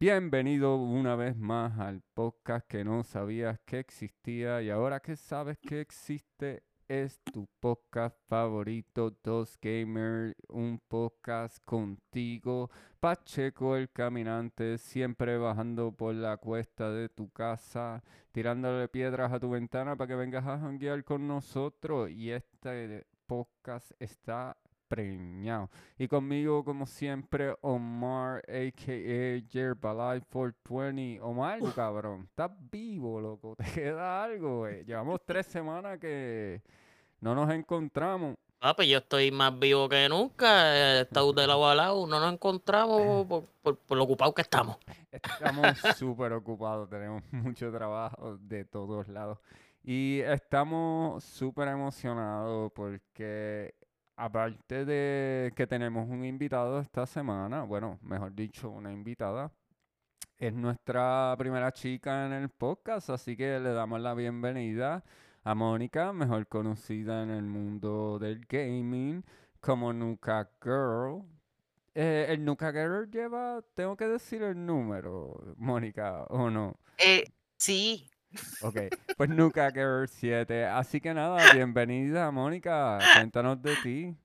Bienvenido una vez más al podcast que no sabías que existía y ahora que sabes que existe es tu podcast favorito, Dos Gamer, un podcast contigo, Pacheco el caminante, siempre bajando por la cuesta de tu casa, tirándole piedras a tu ventana para que vengas a janguear con nosotros. Y este podcast está preñado. Y conmigo, como siempre, Omar, a.k.a. Jerbalai 420. Omar, cabrón, estás vivo, loco. Te queda algo, güey. Llevamos tres semanas que no nos encontramos. Ah, pues yo estoy más vivo que nunca. He estado de lado a lado. No nos encontramos por, por, por lo ocupados que estamos. Estamos súper ocupados. Tenemos mucho trabajo de todos lados. Y estamos súper emocionados porque aparte de que tenemos un invitado esta semana, bueno, mejor dicho, una invitada, es nuestra primera chica en el podcast, así que le damos la bienvenida a Mónica, mejor conocida en el mundo del gaming como Nuka Girl. Eh, el Nuka Girl lleva, tengo que decir el número, Mónica, ¿o no? Eh, sí, Ok, pues Nuka Girl 7. Así que nada, bienvenida, Mónica. Cuéntanos de ti.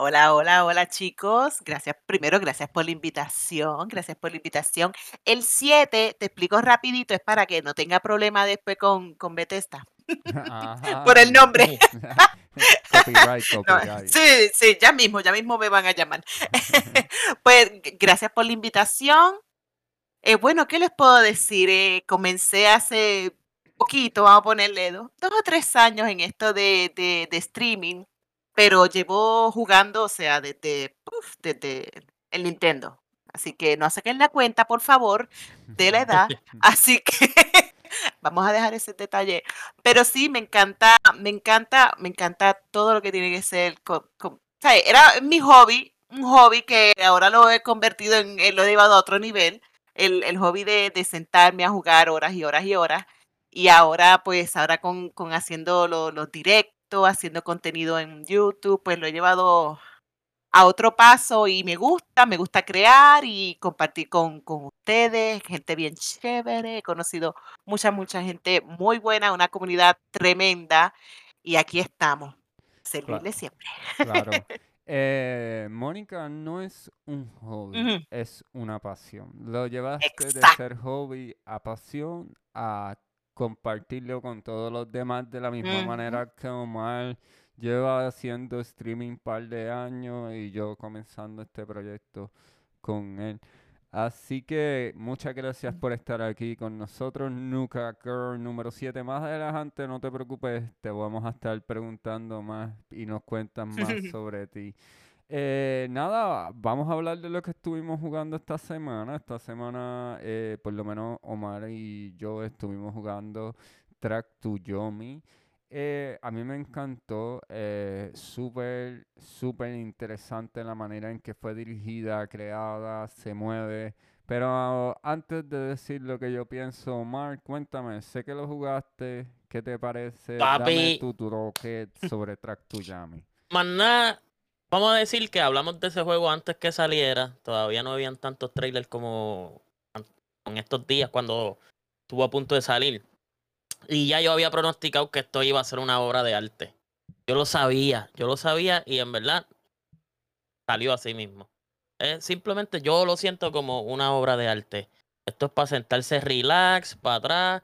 Hola, hola, hola chicos. Gracias, primero, gracias por la invitación. Gracias por la invitación. El 7, te explico rapidito, es para que no tenga problema después con, con Bethesda. por el nombre. copyright, No, copyright. sí, sí, ya mismo, ya mismo me van a llamar. pues gracias por la invitación. Eh, bueno, ¿qué les puedo decir? Eh, comencé hace poquito, vamos a ponerle dos, dos o tres años en esto de, de- de streaming, pero llevo jugando, o sea, desde, uf, desde el Nintendo. Así que no saquen la cuenta, por favor, de la edad. Así que vamos a dejar ese detalle. Pero sí, me encanta, me encanta, me encanta todo lo que tiene que ser. con- con- o sea, era mi hobby, un hobby que ahora lo he convertido en, en- lo he llevado a otro nivel. El, el hobby de, de sentarme a jugar horas y horas y horas. Y ahora, pues, ahora con, con haciendo lo- los directos, haciendo contenido en YouTube, pues lo he llevado a otro paso y me gusta, me gusta crear y compartir con, con ustedes, gente bien chévere, he conocido mucha, mucha gente muy buena, una comunidad tremenda y aquí estamos, servirle siempre. Claro. Eh, Mónica no es un hobby, es una pasión. Lo llevaste de ser hobby a pasión a compartirlo con todos los demás de la misma manera que Omar lleva haciendo streaming un par de años y yo comenzando este proyecto con él. Así que muchas gracias por estar aquí con nosotros, Nuka Girl número 7. Más adelante, no te preocupes, te vamos a estar preguntando más y nos cuentan más sobre ti. Eh, nada, vamos a hablar de lo que estuvimos jugando esta semana. Esta semana, eh, por lo menos Omar y yo estuvimos jugando Track to Yomi. Eh, a mí me encantó, eh, súper, súper interesante la manera en que fue dirigida, creada, se mueve. Pero antes de decir lo que yo pienso, Omar, cuéntame, sé que lo jugaste, ¿qué te parece? Dame Papi. tu troque sobre Track to. Más nada, vamos a decir que hablamos de ese juego antes que saliera. Todavía no habían tantos trailers como en estos días cuando estuvo a punto de salir. Y ya yo había pronosticado que esto iba a ser una obra de arte. Yo lo sabía, yo lo sabía y en verdad salió así mismo. Simplemente yo lo siento como una obra de arte. Esto es para sentarse relax, para atrás.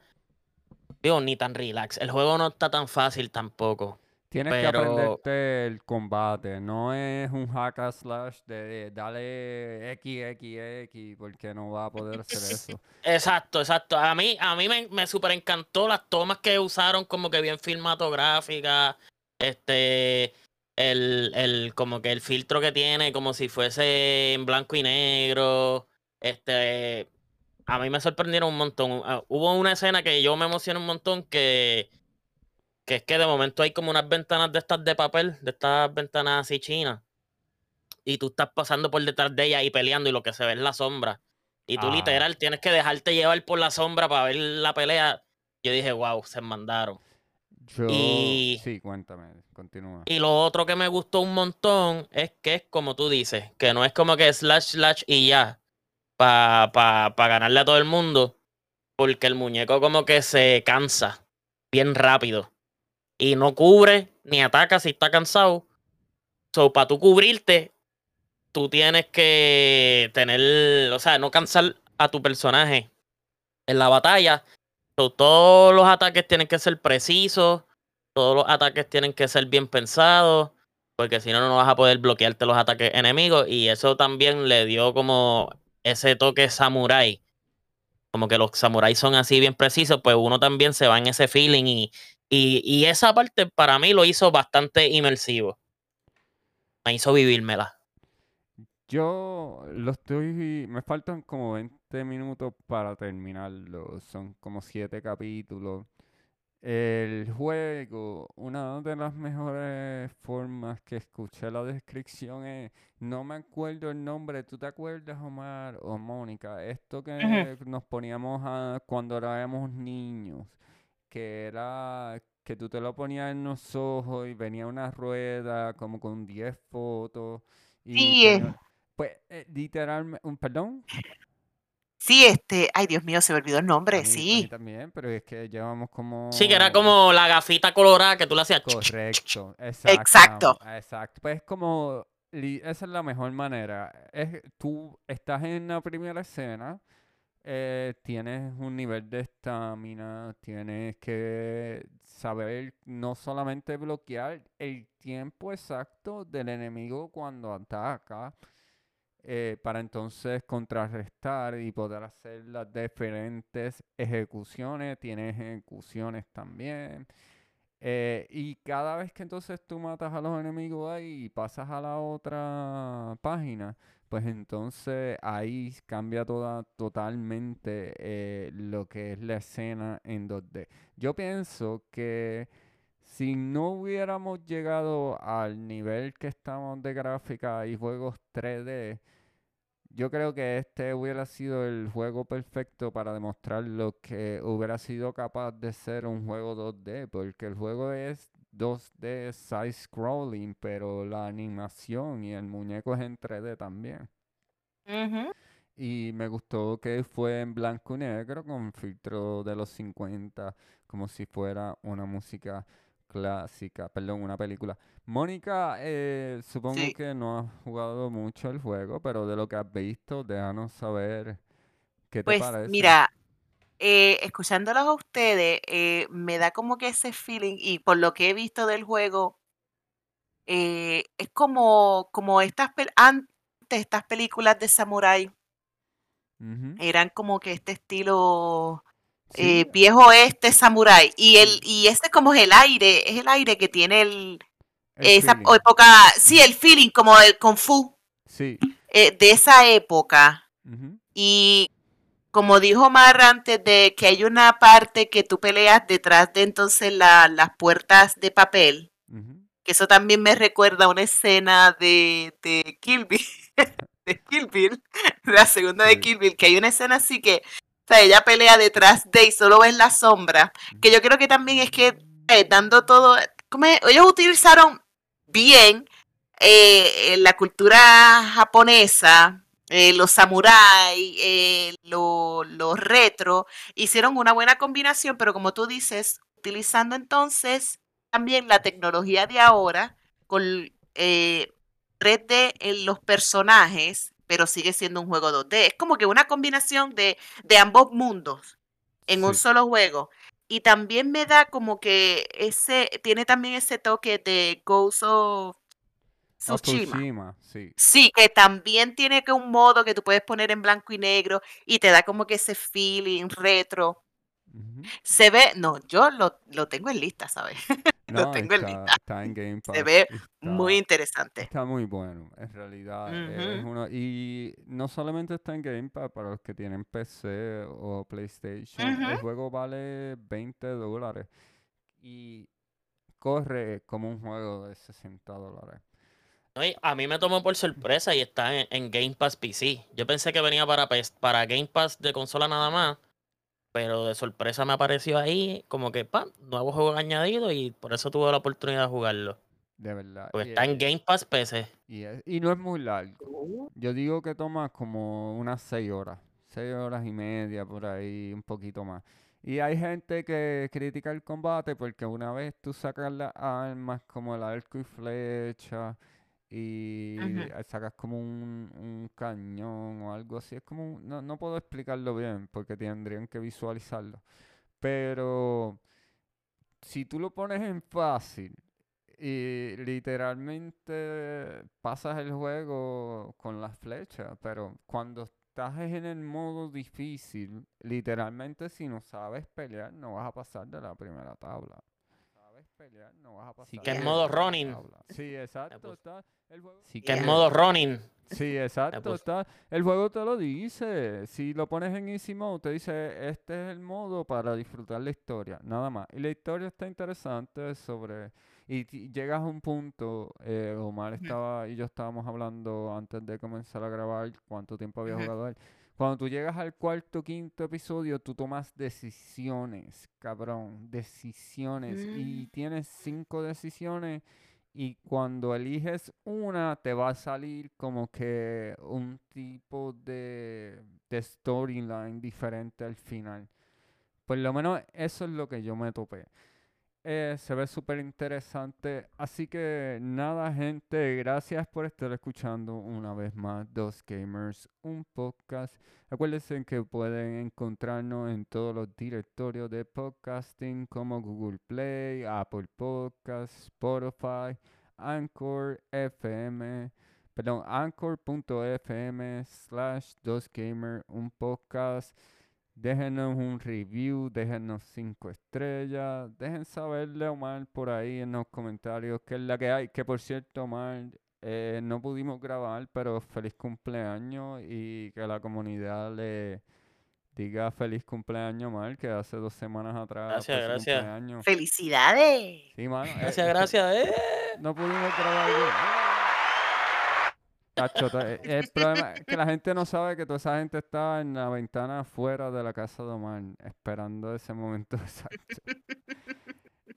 Digo, ni tan relax. El juego no está tan fácil tampoco. Tienes que aprenderte el combate, no es un hack and slash de dale X, X, X, porque no va a poder hacer eso. Exacto, exacto. A mí, a mí me, me super encantó las tomas que usaron como que bien filmatográficas. Este, el, el, como que el filtro que tiene, como si fuese en blanco y negro. Este, a mí me sorprendieron un montón. Ah, Hubo una escena que yo me emocioné un montón que, que es que de momento hay como unas ventanas de estas de papel, de estas ventanas así chinas. Y tú estás pasando por detrás de ella y peleando y lo que se ve es la sombra. Y tú Ah. literal tienes que dejarte llevar por la sombra para ver la pelea. Yo dije, wow, se mandaron. Yo, Y- sí, cuéntame, continúa. Y lo otro que me gustó un montón es que es como tú dices, que no es como que slash slash y ya, para pa, pa ganarle a todo el mundo, porque el muñeco como que se cansa bien rápido y no cubre ni ataca si está cansado. So, para tú cubrirte, tú tienes que tener, o sea, no cansar a tu personaje en la batalla. So, todos los ataques tienen que ser precisos, todos los ataques tienen que ser bien pensados, porque si no, no vas a poder bloquearte los ataques enemigos. Y eso también le dio como ese toque samurai. Como que los samuráis son así bien precisos, pues uno también se va en ese feeling y, y, y esa parte para mí lo hizo bastante inmersivo. Me hizo vivírmela. Yo lo estoy. Me faltan como 20 minutos para terminarlo. Son como 7 capítulos. El juego, una de las mejores formas que escuché la descripción es. No me acuerdo el nombre. ¿Tú te acuerdas, Omar o Mónica? Esto que nos poníamos a, cuando éramos niños. Que era que tú te lo ponías en los ojos y venía una rueda como con 10 fotos. Y Sí, eh. tenía- pues eh, literalmente, un perdón. Sí, este, ay Dios mío, se me olvidó el A nombre, mí, a mí sí. también, pero es que llevamos como. Sí, que era como la gafita colorada que tú le hacías. Correcto, Exacto. exactam- Exacto. Pues como. Esa es la mejor manera. Es, tú estás en la primera escena, eh, tienes un nivel de estamina, tienes que saber no solamente bloquear el tiempo exacto del enemigo cuando ataca, eh, para entonces contrarrestar y poder hacer las diferentes ejecuciones. Tienes ejecuciones también. Eh, y cada vez que entonces tú matas a los enemigos ahí y pasas a la otra página, pues entonces ahí cambia toda, totalmente eh, lo que es la escena en 2D. Yo pienso que si no hubiéramos llegado al nivel que estamos de gráfica y juegos 3D, yo creo que este hubiera sido el juego perfecto para demostrar lo que hubiera sido capaz de ser un juego 2D, porque el juego es 2D side scrolling, pero la animación y el muñeco es en 3D también. Y me gustó que fue en blanco y negro con filtro de los 50, como si fuera una música clásica, perdón, una película. Mónica, eh, supongo Sí. que no has jugado mucho el juego, pero de lo que has visto, déjanos saber qué te Pues parece. mira, eh, escuchándolos a ustedes, eh, me da como que ese feeling, y por lo que he visto del juego, eh, es como, como estas antes estas películas de samurái eran como que este estilo Sí, viejo este samurái. Y el, y este como es el aire, es el aire que tiene el, el esa feeling. época, sí, el feeling como el kung fu Sí. de esa época. Y como dijo Mar antes de que hay una parte que tú peleas detrás de entonces la- las puertas de papel, que eso también me recuerda a una escena de, de Kill Bill, de Kill Bill, la segunda de. Kill Bill, que hay una escena así que, o sea, ella pelea detrás de y solo ves la sombra, que yo creo que también es que eh, dando todo, como es? ellos utilizaron bien eh, eh, la cultura japonesa, eh, los samuráis, eh, lo, lo retro, hicieron una buena combinación, pero como tú dices, utilizando entonces también la tecnología de ahora con eh, 3D en los personajes, pero sigue siendo un juego 2D. Es como que una combinación de, de ambos mundos en un solo juego. Y también me da como que ese, tiene también ese toque de Ghost of Tsushima. Tsushima, sí. Sí, que también tiene que un modo que tú puedes poner en blanco y negro y te da como que ese feeling retro. Se ve, no, yo lo, lo tengo en lista, ¿sabes? Lo No, tengo en lista. está en Game Pass. Se ve Muy interesante. Está muy bueno, en realidad. es uno- y no solamente está en Game Pass para los que tienen PC o PlayStation. El juego vale 20 dólares y corre como un juego de 60 dólares. A mí me tomó por sorpresa y está en, en Game Pass PC. Yo pensé que venía para, para Game Pass de consola nada más. pero de sorpresa me apareció ahí, como que, ¡pam! Nuevo juego añadido y por eso tuve la oportunidad de jugarlo. De verdad. Porque y, está en Game Pass PC. y es- y no es muy largo. Uh, Yo digo que toma como unas seis horas, seis horas y media por ahí, un poquito más. Y hay gente que critica el combate porque una vez tú sacas las armas como el arco y flecha y sacas como un, un cañón o algo así, es como, no, no puedo explicarlo bien porque tendrían que visualizarlo. Pero si tú lo pones en fácil y literalmente pasas el juego con las flechas, pero cuando estás en el modo difícil, literalmente si no sabes pelear no vas a pasar de la primera tabla. Pelear, no vas a pasar que es modo running. Sí, exacto, está el juego. Que en Yeah. modo running. Sí, exacto, está. El juego te lo dice. Si lo pones en Easy Mode, te dice, este es el modo para disfrutar la historia, nada más. Y la historia está interesante sobre... Y ti- llegas a un punto, eh, Omar estaba y yo estábamos hablando antes de comenzar a grabar cuánto tiempo había jugado él. Cuando tú llegas al cuarto, quinto episodio, tú tomas decisiones, cabrón, decisiones. Y Mm. tienes cinco decisiones y cuando eliges una, te va a salir como que un tipo de, de storyline diferente al final. Por lo menos eso es lo que yo me topé. Eh, se ve súper interesante. Así que nada, gente, gracias por estar escuchando una vez más Dos Gamers, un podcast. Acuérdense que pueden encontrarnos en todos los directorios de podcasting como Google Play, Apple Podcasts, Spotify, Anchor FM, perdón, anchor.fm slash Dos Gamer, un podcast. Déjenos un review, déjenos cinco estrellas, dejen saberle a Omar por ahí en los comentarios qué es la que hay. Que por cierto, Omar, eh, no pudimos grabar, pero feliz cumpleaños y que la comunidad le diga feliz cumpleaños, Omar, que hace dos semanas atrás Gracias, fue su gracias. cumpleaños. ¡Felicidades! Sí, mano, eh, Gracias, gracias. eh. no pudimos grabar. Eh, el problema es que la gente no sabe que toda esa gente estaba en la ventana afuera de la casa de Omar, esperando ese momento exacto.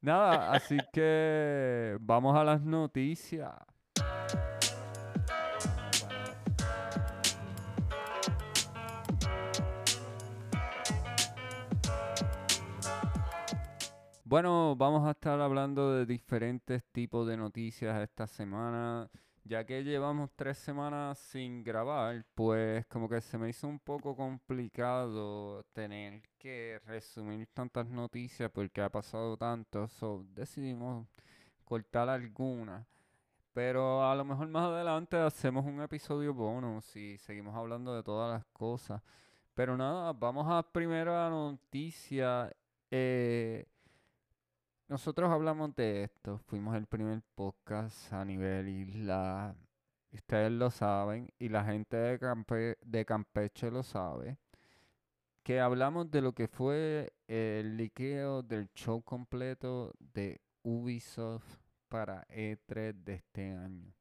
Nada, así que vamos a las noticias. Bueno, vamos a estar hablando de diferentes tipos de noticias esta semana. Ya que llevamos tres semanas sin grabar, pues como que se me hizo un poco complicado tener que resumir tantas noticias porque ha pasado tanto. So, decidimos cortar algunas. Pero a lo mejor más adelante hacemos un episodio bonus y seguimos hablando de todas las cosas. Pero nada, vamos a primera noticia. Eh, nosotros hablamos de esto, fuimos el primer podcast a nivel isla, ustedes lo saben, y la gente de, Campe- de Campeche lo sabe, que hablamos de lo que fue el liqueo del show completo de Ubisoft para E3 de este año.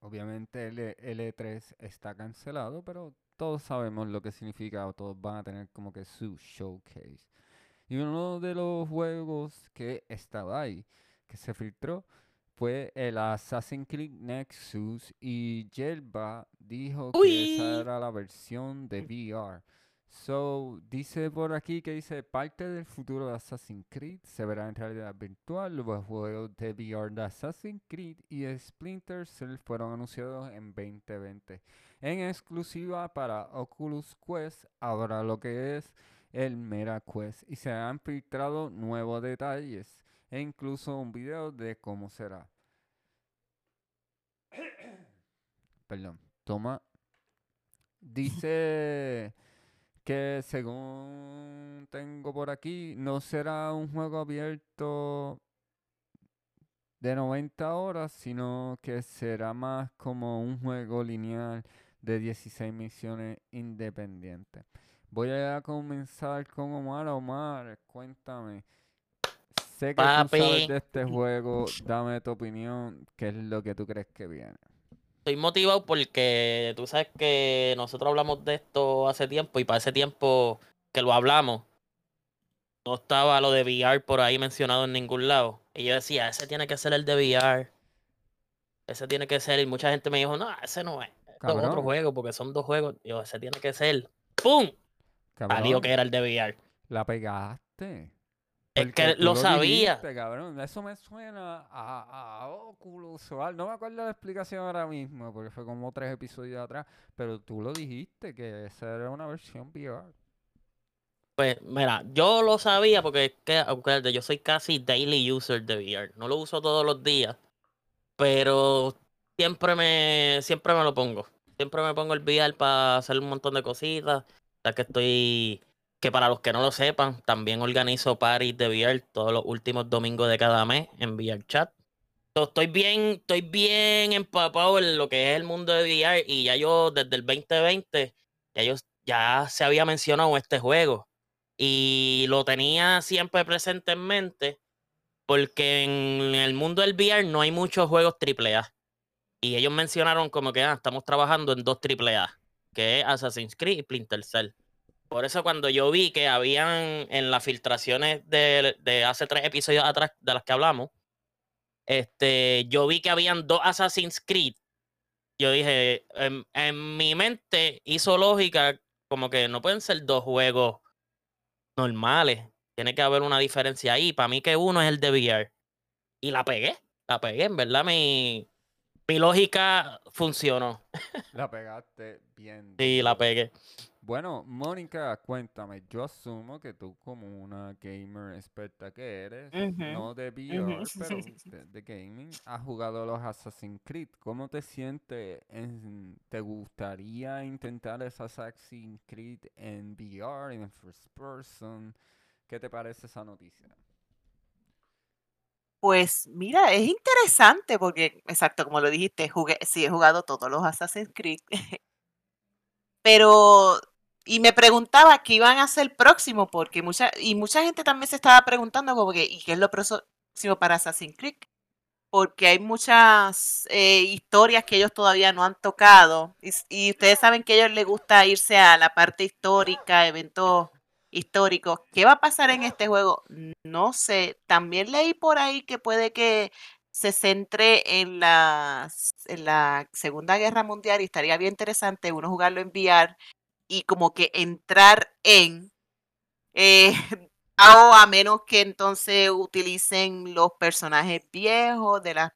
Obviamente el, E- el E3 está cancelado, pero todos sabemos lo que significa, o todos van a tener como que su showcase. Y uno de los juegos que estaba ahí, que se filtró, fue el Assassin's Creed Nexus y Jelba dijo que esa era la versión de VR. So, dice por aquí que dice parte del futuro de Assassin's Creed se verá en realidad virtual. Los juegos de VR de Assassin's Creed y Splinter Cell fueron anunciados en 2020. En exclusiva para Oculus Quest, ahora lo que es el Meta Quest y se han filtrado nuevos detalles e incluso un video de cómo será. Perdón, toma. Dice que según tengo por aquí, no será un juego abierto de 90 horas, sino que será más como un juego lineal de 16 misiones independientes. Voy a comenzar con Omar. Omar, cuéntame. Sé que tú sabes Papi. de este juego. Dame tu opinión. ¿Qué es lo que tú crees que viene? Estoy motivado porque tú sabes que nosotros hablamos de esto hace tiempo y para ese tiempo que lo hablamos, no estaba lo de VR por ahí mencionado en ningún lado. Y yo decía, ese tiene que ser el de VR. Ese tiene que ser. Y mucha gente me dijo, no, ese no es. Es otro juego, porque son dos juegos. Yo, ese tiene que ser. ¡Pum! Cabrón, que era el de VR. La pegaste. Es que lo sabía. dijiste, cabrón. Eso me suena a, a Oculus o algo. No me acuerdo la explicación ahora mismo, porque fue como tres episodios atrás. Pero tú lo dijiste, que esa era una versión VR. Pues mira, yo lo sabía porque es que, acuérdate, yo soy casi daily user de VR. No lo uso todos los días, pero siempre me, siempre me lo pongo. Siempre me pongo el VR para hacer un montón de cositas. Que estoy, que para los que no lo sepan, también organizo parties de VR todos los últimos domingos de cada mes en VR Chat. Estoy bien, estoy bien empapado en lo que es el mundo de VR y ya yo desde el 2020 ya yo ya se había mencionado este juego y lo tenía siempre presente en mente porque en el mundo del VR no hay muchos juegos AAA. Y ellos mencionaron como que ah, estamos trabajando en dos AAA, que es Assassin's Creed y Splinter Cell. Por eso cuando yo vi que habían en las filtraciones de, de hace tres episodios atrás de las que hablamos, este, yo vi que habían dos Assassin's Creed. Yo dije, en, en mi mente hizo lógica como que no pueden ser dos juegos normales. Tiene que haber una diferencia ahí. Para mí que uno es el de VR. Y la pegué. La pegué. En verdad mi, mi lógica funcionó. La pegaste bien. Sí, la pegué. Bueno, Mónica, cuéntame. Yo asumo que tú, como una gamer experta que eres, no de VR, pero de, de gaming, has jugado los Assassin's Creed. ¿Cómo te sientes? en- ¿Te gustaría intentar ese Assassin's Creed en VR, en first person? ¿Qué te parece esa noticia? Pues mira, es interesante porque, exacto, como lo dijiste, jugué, sí he jugado todos los Assassin's Creed. Pero, y me preguntaba qué iban a hacer próximo, porque mucha, y mucha gente también se estaba preguntando como que, ¿y qué es lo próximo para Assassin's Creed? Porque hay muchas eh, historias que ellos todavía no han tocado. Y, y ustedes saben que a ellos les gusta irse a la parte histórica, eventos históricos. ¿Qué va a pasar en este juego? No sé. También leí por ahí que puede que se centre en la, Segunda Guerra Mundial y estaría bien interesante uno jugarlo en VR y como que entrar en, eh, o a menos que entonces utilicen los personajes viejos de las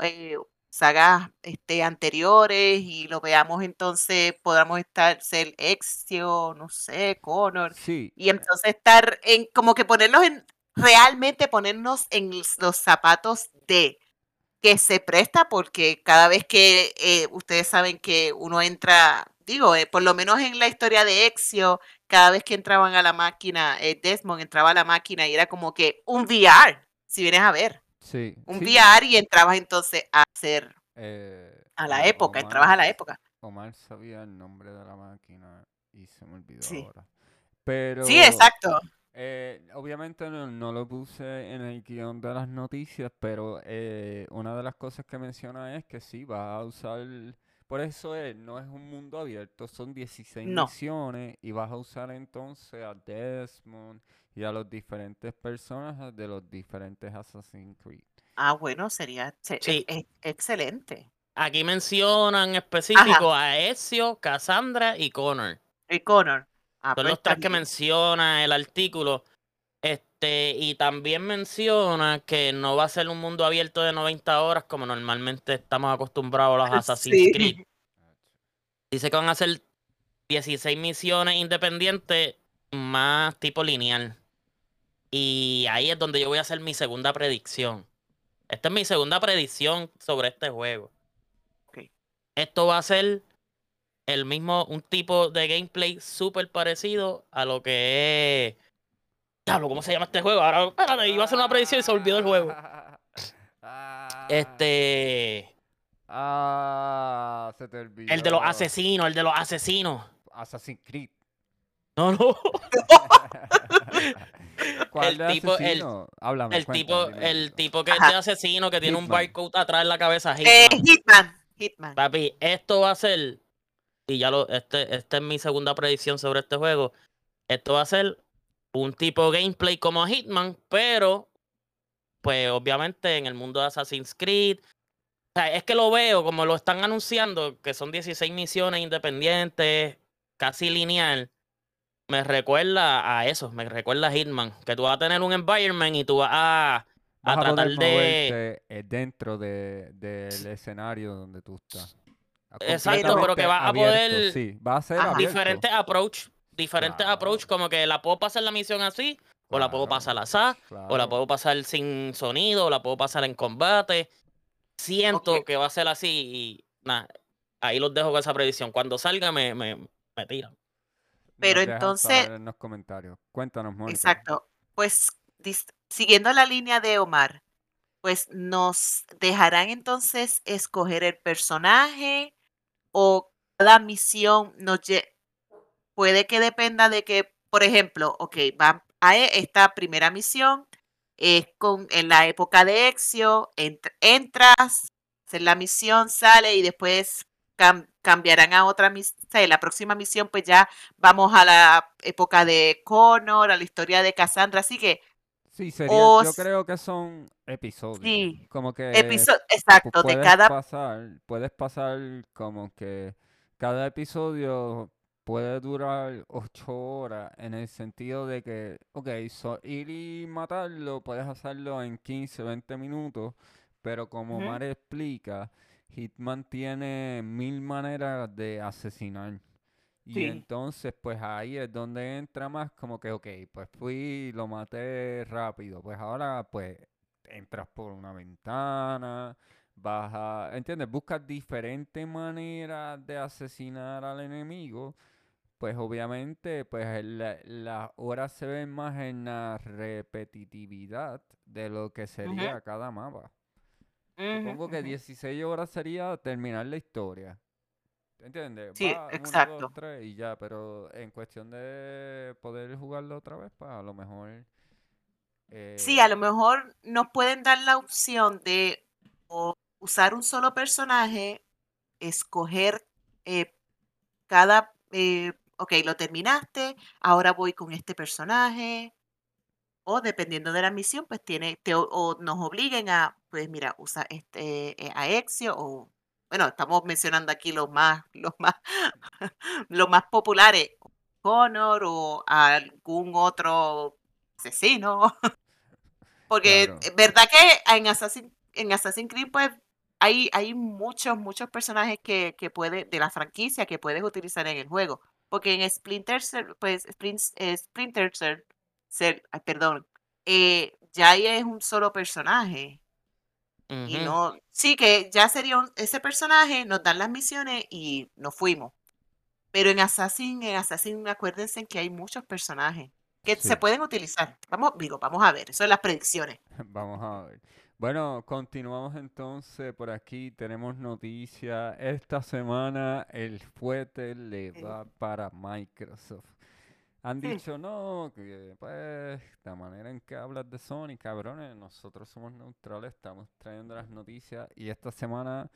eh, sagas este, anteriores y lo veamos entonces, podamos estar, ser Ezio, no sé, Connor, Sí, y entonces estar en, como que ponerlos en, realmente ponernos en los zapatos de que se presta porque cada vez que eh, ustedes saben que uno entra, digo, eh, por lo menos en la historia de Ezio, cada vez que entraban a la máquina, eh, Desmond entraba a la máquina y era como que un VR, si vienes a ver, sí. un sí, VR y entrabas entonces a hacer eh, a la época, entrabas a la Omar- época. Omar sabía el nombre de la máquina y se me olvidó Sí. ahora. Pero Sí, exacto. eh, obviamente no, no lo puse en el guion de las noticias, pero eh, una de las cosas que menciona es que sí, va a usar... Por eso es, no es un mundo abierto, son 16 No. misiones y vas a usar entonces a Desmond y a los diferentes personajes de los diferentes Assassin's Creed. Ah, bueno, sería se- Sí. e- e- excelente. Aquí mencionan específico a Ezio, Cassandra y Connor. Y Connor. Ah, Son pues los tres que menciona el artículo. Este, y también menciona que no va a ser un mundo abierto de 90 horas como normalmente estamos acostumbrados a los Assassin's Sí. Creed. Dice que van a ser 16 misiones independientes más tipo lineal. Y ahí es donde yo voy a hacer mi segunda predicción. Esta es mi segunda predicción sobre este juego. Esto va a ser el mismo, un tipo de gameplay súper parecido a lo que es. Diablo, ¿cómo se llama este juego? Ahora, espérate, iba a hacer una predicción y se olvidó el juego. Este. Ah, se te olvidó. El de los asesinos, el de los asesinos. Assassin's Creed. No, no. ¿Cuál El de tipo- el- asesino? Háblame, El tipo, el tipo que es de asesino que tiene un barcode atrás en la cabeza. Eh, Hitman. Hitman. Hitman. Papi, esto va a ser. Y ya lo. Este, esta es mi segunda predicción sobre este juego. esto va a ser un tipo gameplay como Hitman, pero pues obviamente en el mundo de Assassin's Creed. O sea, es que lo veo como lo están anunciando, que son 16 misiones independientes, casi lineal. Me recuerda a eso, me recuerda a Hitman, que tú vas a tener un environment y tú vas a, a Vas a tratar de... eh, dentro de, del escenario donde tú estás. Exacto, pero que vas a poder- Sí, va a ser diferentes approach, diferentes Claro. approach, como que la puedo pasar la misión así, o la puedo Claro, pasar así, o la claro. puedo pasar sin sonido, o la puedo pasar en combate. Siento que va a ser así y nada, ahí los dejo con esa predicción. Cuando salga me, me, me tiran. Pero Nos entonces- en los comentarios. Cuéntanos, Mónica. Exacto. Pues siguiendo la línea de Omar, pues nos dejarán entonces escoger el personaje o cada misión nos lle- puede que dependa de que, por ejemplo, ok, va a esta primera misión es con en la época de Exio, ent- entras, haces la misión, sale y después cam- cambiarán a otra misión, la próxima misión pues ya vamos a la época de Connor, a la historia de Cassandra, así que Sí, sería, o yo creo que son episodios. Sí, Como que episo- pu- exacto, de cada pasar, puedes pasar como que cada episodio puede durar ocho horas en el sentido de que, ok, so- ir y matarlo, puedes hacerlo en 15, 20 minutos, pero como. Mar explica, Hitman tiene mil maneras de asesinar. Y Sí. entonces, pues ahí es donde entra más como que, ok, pues fui, lo maté rápido. Pues ahora, pues, entras por una ventana, vas a, ¿entiendes? Buscas diferentes maneras de asesinar al enemigo. Pues obviamente, pues la- las horas se ven más en la repetitividad de lo que sería cada mapa. Supongo que ujú. 16 horas sería terminar la historia. ¿Entiendes? Sí, Va uno, exacto. dos, tres y ya, pero en cuestión de poder jugarlo otra vez, pues a lo mejor. Sí, a lo eh, mejor nos pueden dar la opción de o usar un solo personaje, escoger eh, cada, eh, ok, lo terminaste, ahora voy con este personaje, o dependiendo de la misión, pues tiene, te, o- nos obliguen a, pues mira, usa este, eh, a Ezio, o, bueno, estamos mencionando aquí los más, los más, los más populares, Connor o algún otro asesino. Porque Claro. es verdad que en Assassin, en Assassin's Creed, pues, hay, hay muchos, muchos personajes que, que puede, de la franquicia que puedes utilizar en el juego. Porque en Splinter Cell, pues, eh, Splinter Cell, Cell, ay, perdón, eh, ya ahí es un solo personaje. Y no, sí que ya sería un- ese personaje, nos dan las misiones y nos fuimos. Pero en Assassin, en Assassin, acuérdense que hay muchos personajes que Sí. se pueden utilizar. Vamos, digo, vamos a ver, eso es las predicciones. Vamos a ver. Bueno, continuamos entonces por aquí. Tenemos noticias. Esta semana el fuerte le va para Microsoft. Han Sí. dicho no, que pues la manera en que hablas de Sony, cabrones, nosotros somos neutrales, estamos trayendo las noticias y esta semana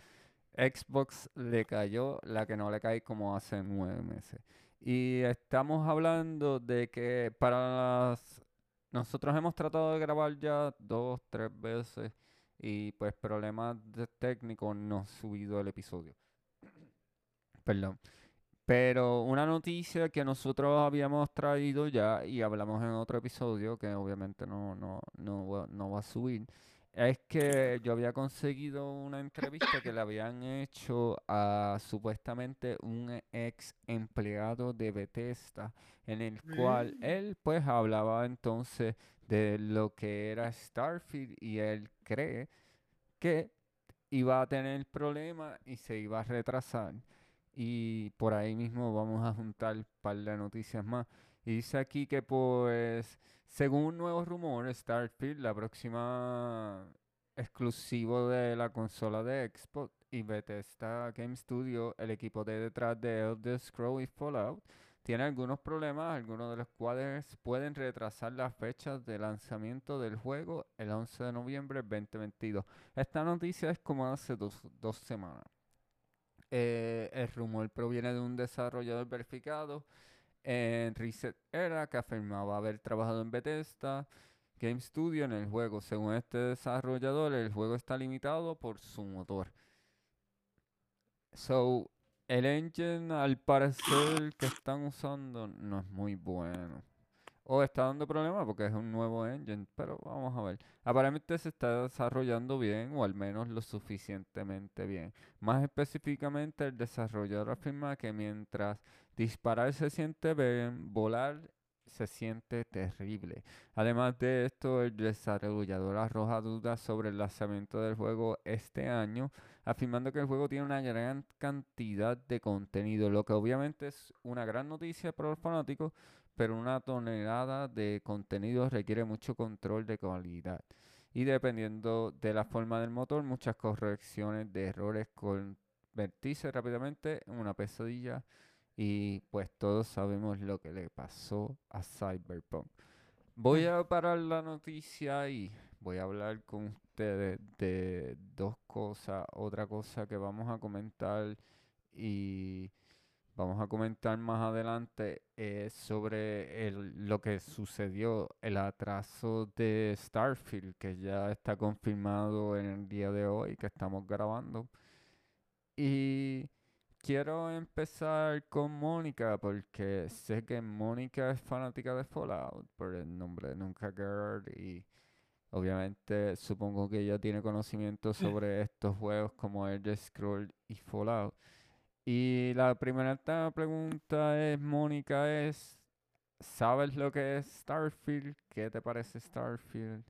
Xbox le cayó la que no le cae como hace nueve meses. Y estamos hablando de que para las... Nosotros hemos tratado de grabar ya dos, tres veces y pues problemas técnicos no ha subido el episodio. Perdón. Pero una noticia que nosotros habíamos traído ya y hablamos en otro episodio, que obviamente no, no, no, no va a subir, es que yo había conseguido una entrevista que le habían hecho a supuestamente un ex empleado de Bethesda, en el cual Mm. él pues hablaba entonces de lo que era Starfield y él cree que iba a tener problemas y se iba a retrasar. Y por ahí mismo vamos a juntar un par de noticias más. Y dice aquí que pues, según nuevos rumores, Starfield, la próxima exclusivo de la consola de Xbox y Bethesda Game Studio, el equipo de detrás de Elder Scrolls y Fallout, tiene algunos problemas, algunos de los cuales pueden retrasar las fechas de lanzamiento del juego el 11 de noviembre del 2022. Esta noticia es como hace dos, dos semanas. Eh, el rumor proviene de un desarrollador verificado en Reset Era, que afirmaba haber trabajado en Bethesda Game Studio en el juego. Según este desarrollador, el juego está limitado por su motor. So, el engine al parecer que están usando no es muy bueno. O está dando problemas porque es un nuevo engine, pero vamos a ver. Aparentemente se está desarrollando bien, o al menos lo suficientemente bien. Más específicamente, el desarrollador afirma que mientras disparar se siente bien, volar se siente terrible. Además de esto, el desarrollador arroja dudas sobre el lanzamiento del juego este año, afirmando que el juego tiene una gran cantidad de contenido, lo que obviamente es una gran noticia para los fanáticos, pero una tonelada de contenido requiere mucho control de calidad. Y dependiendo de la forma del motor, muchas correcciones de errores convertirse rápidamente en una pesadilla y pues todos sabemos lo que le pasó a Cyberpunk. Voy a parar la noticia y voy a hablar con ustedes de dos cosas. Otra cosa que vamos a comentar y vamos a comentar más adelante es sobre el, lo que sucedió, el atraso de Starfield, que ya está confirmado en el día de hoy que estamos grabando. Y quiero empezar con Mónica porque sé que Mónica es fanática de Fallout por el nombre de Nunca Girl y obviamente supongo que ella tiene conocimiento sobre estos juegos como Elder Scroll y Fallout. Y la primera pregunta es, Mónica, es, ¿sabes lo que es Starfield? ¿Qué te parece Starfield?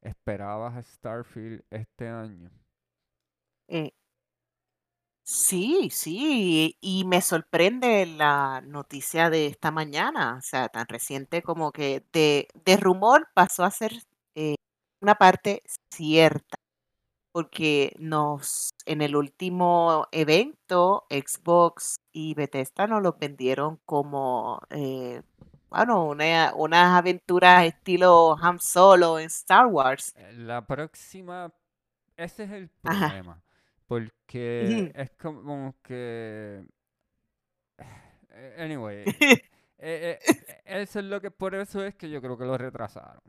¿Esperabas Starfield este año? Eh, Sí, sí, y me sorprende la noticia de esta mañana, o sea, tan reciente como que de, de rumor pasó a ser eh, una parte cierta, porque nos, en el último evento, Xbox y Bethesda nos lo vendieron como, eh, bueno, una, unas aventuras estilo Han Solo en Star Wars. Eh, La próxima, ese es el Ajá. problema. Porque es como que. Anyway, eh, eh, eso es lo que por eso es que yo creo que lo retrasaron.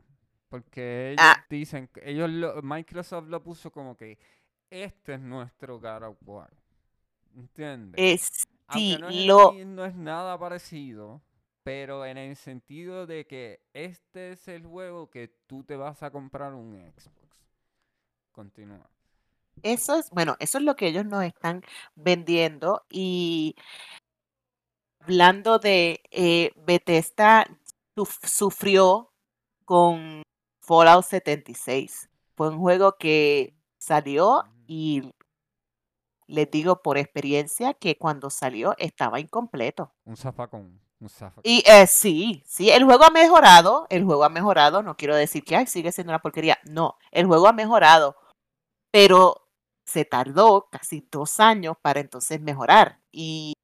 Porque ellos Ah. dicen, ellos lo- Microsoft lo puso como que este es nuestro God of War. ¿Entiendes? Sí, no es, lo, no es nada parecido, pero en el sentido de que este es el juego que tú te vas a comprar un Xbox. Continúa. Eso es, bueno, eso es lo que ellos nos están vendiendo y hablando de eh, Bethesda suf- sufrió con Fallout 76. Fue un juego que salió Ujú. y les digo por experiencia que cuando salió estaba incompleto. Un zafacón. Un zafacón. Y eh, sí, sí, el juego ha mejorado, el juego ha mejorado, no quiero decir que ay, sigue siendo una porquería, no, el juego ha mejorado, pero se tardó casi dos años para entonces mejorar. Y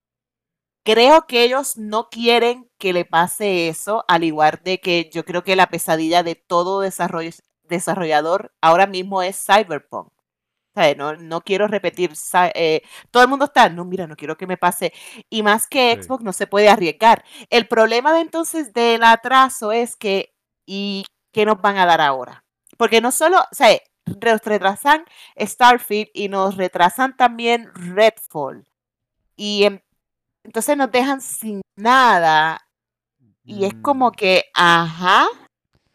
creo que ellos no quieren que le pase eso, al igual de que yo creo que la pesadilla de todo desarrollador ahora mismo es Cyberpunk. O sea, no, no quiero repetir, eh, todo el mundo está, no, mira, no quiero que me pase. Y más que Sí. Xbox no se puede arriesgar. El problema de entonces del atraso es que, ¿y qué nos van a dar ahora? Porque no solo, o sea, nos retrasan Starfield y nos retrasan también Redfall. Y em- entonces nos dejan sin nada. Y es como Mm, que, ajá,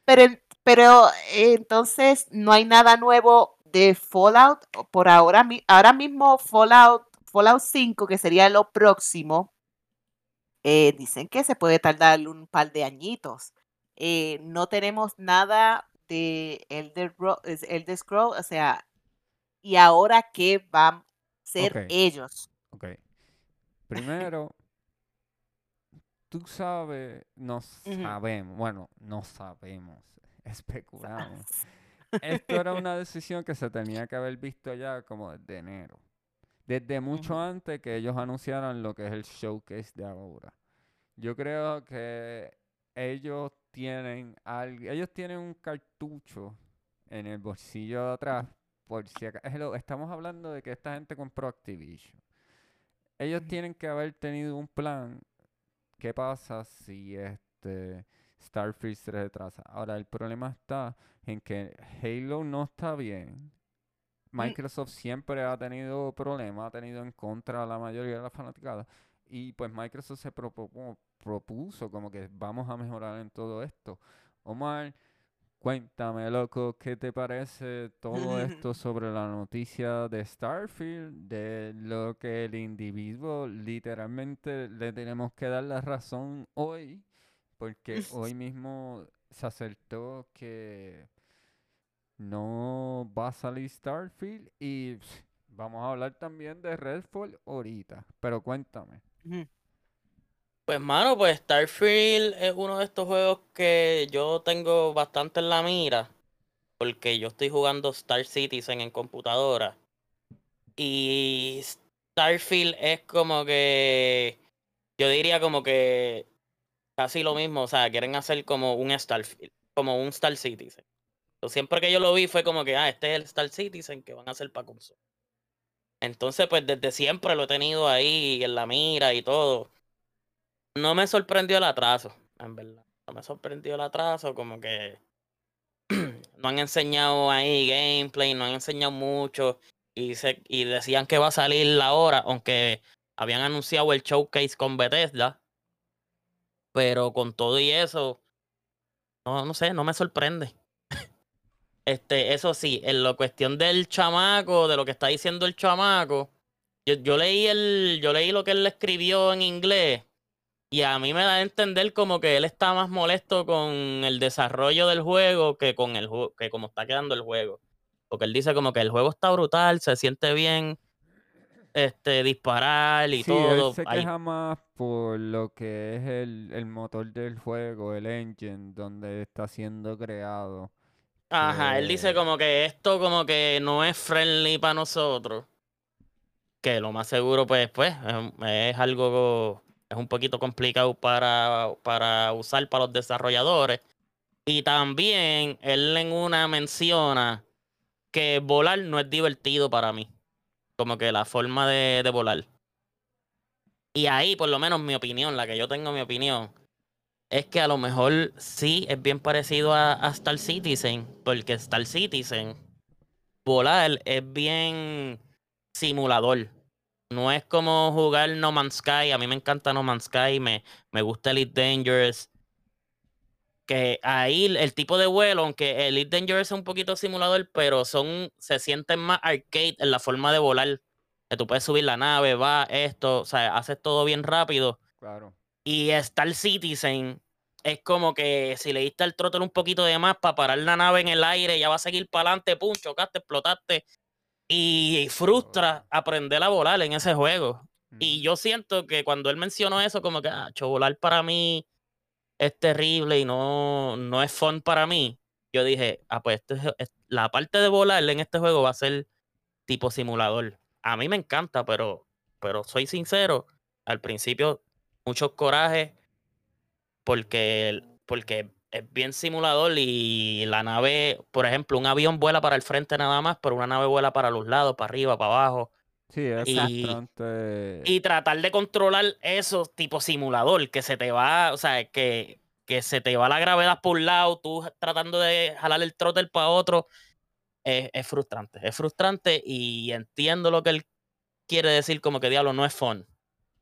pero, pero eh, entonces no hay nada nuevo de Fallout por ahora. Ahora mismo Fallout, Fallout 5, que sería lo próximo, eh, dicen que se puede tardar un par de añitos. Eh, no tenemos nada de Elder, Scroll, o sea, ¿y ahora qué van a ser ellos? Ok. Primero, tú sabes, no sabemos, bueno, no sabemos, especulamos. Esto era una decisión que se tenía que haber visto ya como desde enero. Desde mucho antes que ellos anunciaran lo que es el showcase de ahora. Yo creo que ellos tienen al- ellos tienen un cartucho en el bolsillo de atrás por si acaso. Hello, estamos hablando de que esta gente compró Activision. Ellos tienen que haber tenido un plan ¿qué pasa si este Starfield se retrasa? Ahora, el problema está en que Halo no está bien. Microsoft siempre ha tenido problemas, ha tenido en contra a la mayoría de las fanaticadas. Y pues Microsoft se propo- propuso como que vamos a mejorar en todo esto. Omar, cuéntame, loco, ¿qué te parece todo esto sobre la noticia de Starfield? De lo que el individuo literalmente le tenemos que dar la razón hoy, porque hoy mismo se acertó que no va a salir Starfield y pff, vamos a hablar también de Redfall ahorita, pero cuéntame. Pues mano, pues Starfield es uno de estos juegos que yo tengo bastante en la mira. Porque yo estoy jugando Star Citizen en computadora. Y Starfield es como que. Yo diría como que. Casi lo mismo. O sea, quieren hacer como un Starfield. Como un Star Citizen. Entonces, siempre que yo lo vi fue como que, ah, este es el Star Citizen que van a hacer para consola. Entonces, pues desde siempre lo he tenido ahí en la mira y todo. No me sorprendió el atraso, en verdad. No me sorprendió el atraso, como que no han enseñado ahí gameplay, no han enseñado mucho. Y, se, y decían que va a salir la hora, aunque habían anunciado el showcase con Bethesda. Pero con todo y eso, no, no sé, no me sorprende. Este, eso sí, en la cuestión del chamaco, de lo que está diciendo el chamaco, yo, yo leí el, yo leí lo que él escribió en inglés y a mí me da a entender como que él está más molesto con el desarrollo del juego que con el juego, que como está quedando el juego. Porque él dice como que el juego está brutal, se siente bien, este, disparar y Sí, todo. él se Ahí- queja más por lo que es el, el motor del juego, el engine, donde está siendo creado. Ajá, él dice como que esto como que no es friendly para nosotros. Que lo más seguro, pues, pues, es, es algo, es un poquito complicado para, para usar para los desarrolladores. Y también él en una menciona que volar no es divertido para mí. Como que la forma de, de volar. Y ahí, por lo menos mi opinión, la que yo tengo mi opinión, es que a lo mejor sí es bien parecido a, a Star Citizen, porque Star Citizen, volar es bien simulador. No es como jugar No Man's Sky. A mí me encanta No Man's Sky, me, me gusta Elite Dangerous. Que ahí el- tipo de vuelo, aunque Elite Dangerous es un poquito simulador, pero son, se sienten más arcade en la forma de volar. Que tú puedes subir la nave, va, esto, o sea, haces todo bien rápido. Claro. Y Star Citizen es como que si le diste al throttle un poquito de más para parar la nave en el aire, ya va a seguir para adelante, pum, chocaste, explotaste. Y frustra aprender a volar en ese juego. Y yo siento que cuando él mencionó eso, como que, ah, volar para mí es terrible y no, no es fun para mí. Yo dije, ah, pues este la parte de volar en este juego va a ser tipo simulador. A mí me encanta, pero, pero soy sincero, al principio muchos corajes porque, porque es bien simulador y la nave, por ejemplo, un avión vuela para el frente nada más, pero una nave vuela para los lados, para arriba, para abajo. Sí, y-. Y tratar de controlar eso tipo simulador, que se te va, o sea, que, que se te va la gravedad por un lado, tú tratando de jalar el throttle para otro, es, es frustrante. Es frustrante y entiendo lo que él quiere decir como que diablo no es fun.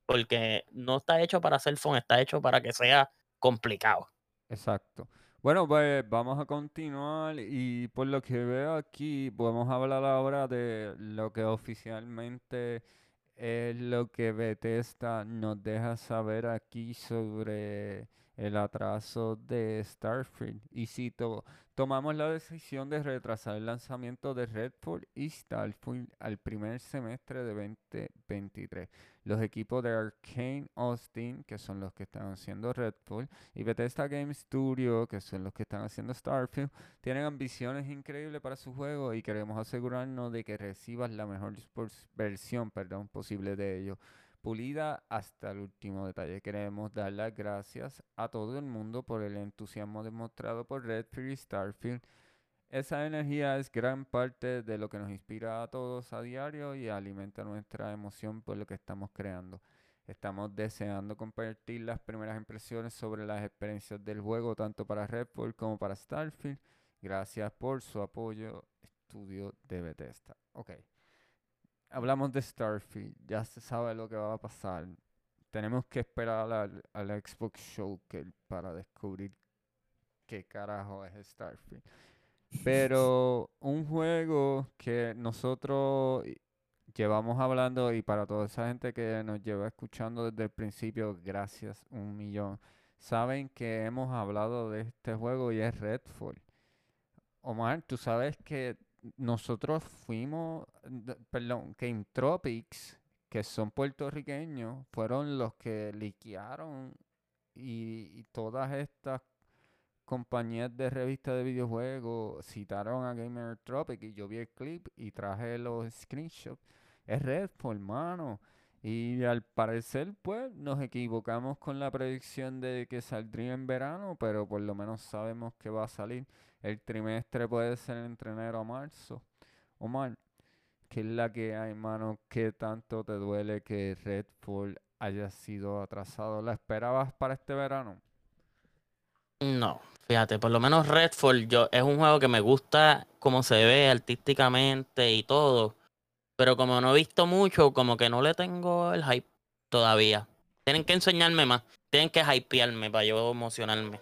Porque no está hecho para ser fun, está hecho para que sea complicado. Exacto. Bueno, pues vamos a continuar y por lo que veo aquí, a hablar ahora de lo que oficialmente es lo que Bethesda nos deja saber aquí sobre el atraso de Starfield. Y si to- tomamos la decisión de retrasar el lanzamiento de Redfall y Starfield al primer semestre de 2023. Los equipos de Arkane Austin, que son los que están haciendo Redfall, y Bethesda Game Studio, que son los que están haciendo Starfield, tienen ambiciones increíbles para su juego y queremos asegurarnos de que recibas la mejor versión posible de ellos, pulida hasta el último detalle. Queremos dar las gracias a todo el mundo por el entusiasmo demostrado por Redfield y Starfield. Esa energía es gran parte de lo que nos inspira a todos a diario y alimenta nuestra emoción por lo que estamos creando. Estamos deseando compartir las primeras impresiones sobre las experiencias del juego, tanto para Redfall como para Starfield. Gracias por su apoyo, estudio de Bethesda. Ok. Hablamos de Starfield, ya se sabe lo que va a pasar. Tenemos que esperar al, al Xbox Showcase para descubrir qué carajo es Starfield. Pero un juego que nosotros llevamos hablando y para toda esa gente que nos lleva escuchando desde el principio, gracias un millón. Saben que hemos hablado de este juego y es Redfall. Omar, tú sabes que nosotros fuimos, perdón, que Intropics, que son puertorriqueños, fueron los que liquearon y, todas estas compañías de revistas de videojuegos citaron a Gamer Tropic y yo vi el clip y traje los screenshots. Es Redfall, mano. Y al parecer, pues, nos equivocamos con la predicción de que saldría en verano, pero por lo menos sabemos que va a salir. El trimestre puede ser entre enero a marzo. Omar, ¿qué es la que hay, mano? ¿Qué tanto te duele que Redfall haya sido atrasado? ¿La esperabas para este verano? No, fíjate, por lo menos Redfall yo, es un juego que me gusta cómo se ve artísticamente y todo. Pero como no he visto mucho, como que no le tengo el hype todavía. Tienen que enseñarme más. Tienen que hypearme para yo emocionarme.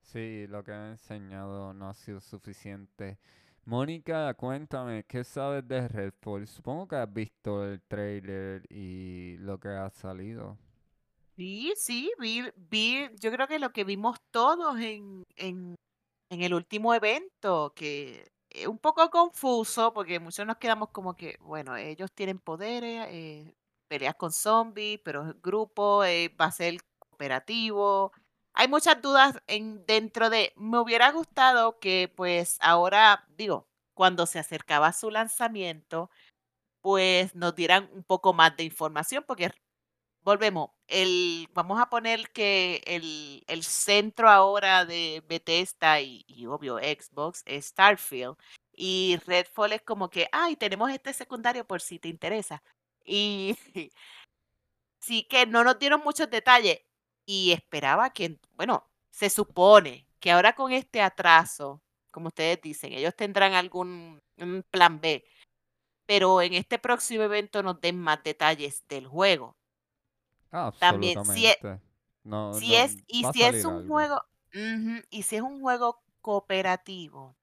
Sí, lo que han enseñado no ha sido suficiente. Mónica, cuéntame, ¿qué sabes de Redfall? Supongo que has visto el trailer y lo que ha salido. Sí, sí, vi, vi, yo creo que lo que vimos todos en, en, en el último evento, que un poco confuso, porque muchos nos quedamos como que, bueno, ellos tienen poderes, eh, peleas con zombies, pero es grupo, eh, va a ser cooperativo. Hay muchas dudas en, dentro de, me hubiera gustado que pues ahora, digo, cuando se acercaba su lanzamiento, pues nos dieran un poco más de información, porque volvemos, vamos a poner que el, centro ahora de Bethesda y, obvio Xbox es Starfield y Redfall es como que, ay, tenemos este secundario por si te interesa. Y sí que no nos dieron muchos detalles y esperaba que, bueno, se supone que ahora con este atraso, como ustedes dicen, ellos tendrán algún plan B, pero en este próximo evento nos den más detalles del juego. También, si es- absolutamente. No, Si no, es, y si es un algo. juego, y si es un juego cooperativo,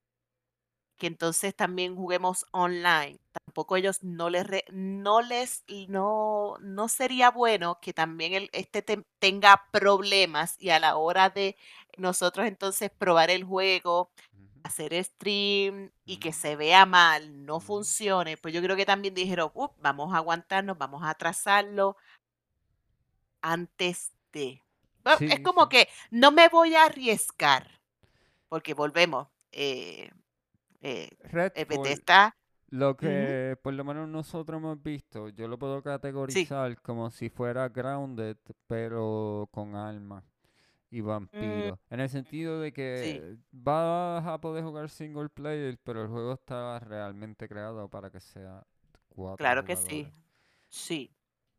que entonces también juguemos online, tampoco ellos no les, re- no les, no, no sería bueno que también el, este te- tenga problemas y a la hora de nosotros entonces probar el juego, hacer stream y que se vea mal, no funcione, pues yo creo que también dijeron, "Up, vamos a aguantarnos, vamos a atrasarlo antes de... Bueno, es Sí, como sí. que no me voy a arriesgar, porque volvemos, eh, eh, eh, Bethesda, lo que por lo menos nosotros hemos visto, yo lo puedo categorizar como si fuera Grounded, pero con alma y vampiro. En el sentido de que vas a poder jugar single player, pero el juego está realmente creado para que sea cuatro claro que sí, sí,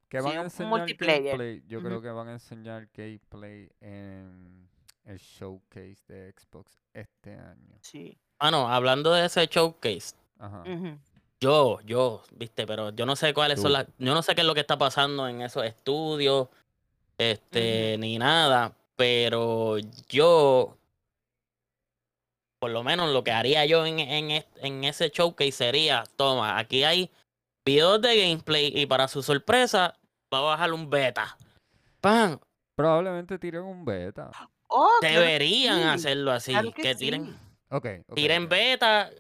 Que Sí, van a un enseñar multiplayer. gameplay. Yo creo que van a enseñar gameplay en el showcase de Xbox este año. sí. Bueno, hablando de ese showcase, Ajá. yo, yo, viste, pero yo no sé cuáles Tú. son las, yo no sé qué es lo que está pasando en esos estudios, este, ni nada, pero yo, por lo menos lo que haría yo en, en, en ese showcase sería, toma, aquí hay videos de gameplay y para su sorpresa va a bajar un beta. ¡Pam! Probablemente tiren un beta. Oh, Deberían sí, hacerlo así, claro que, que tiren, sí. Ok. ok, tiren beta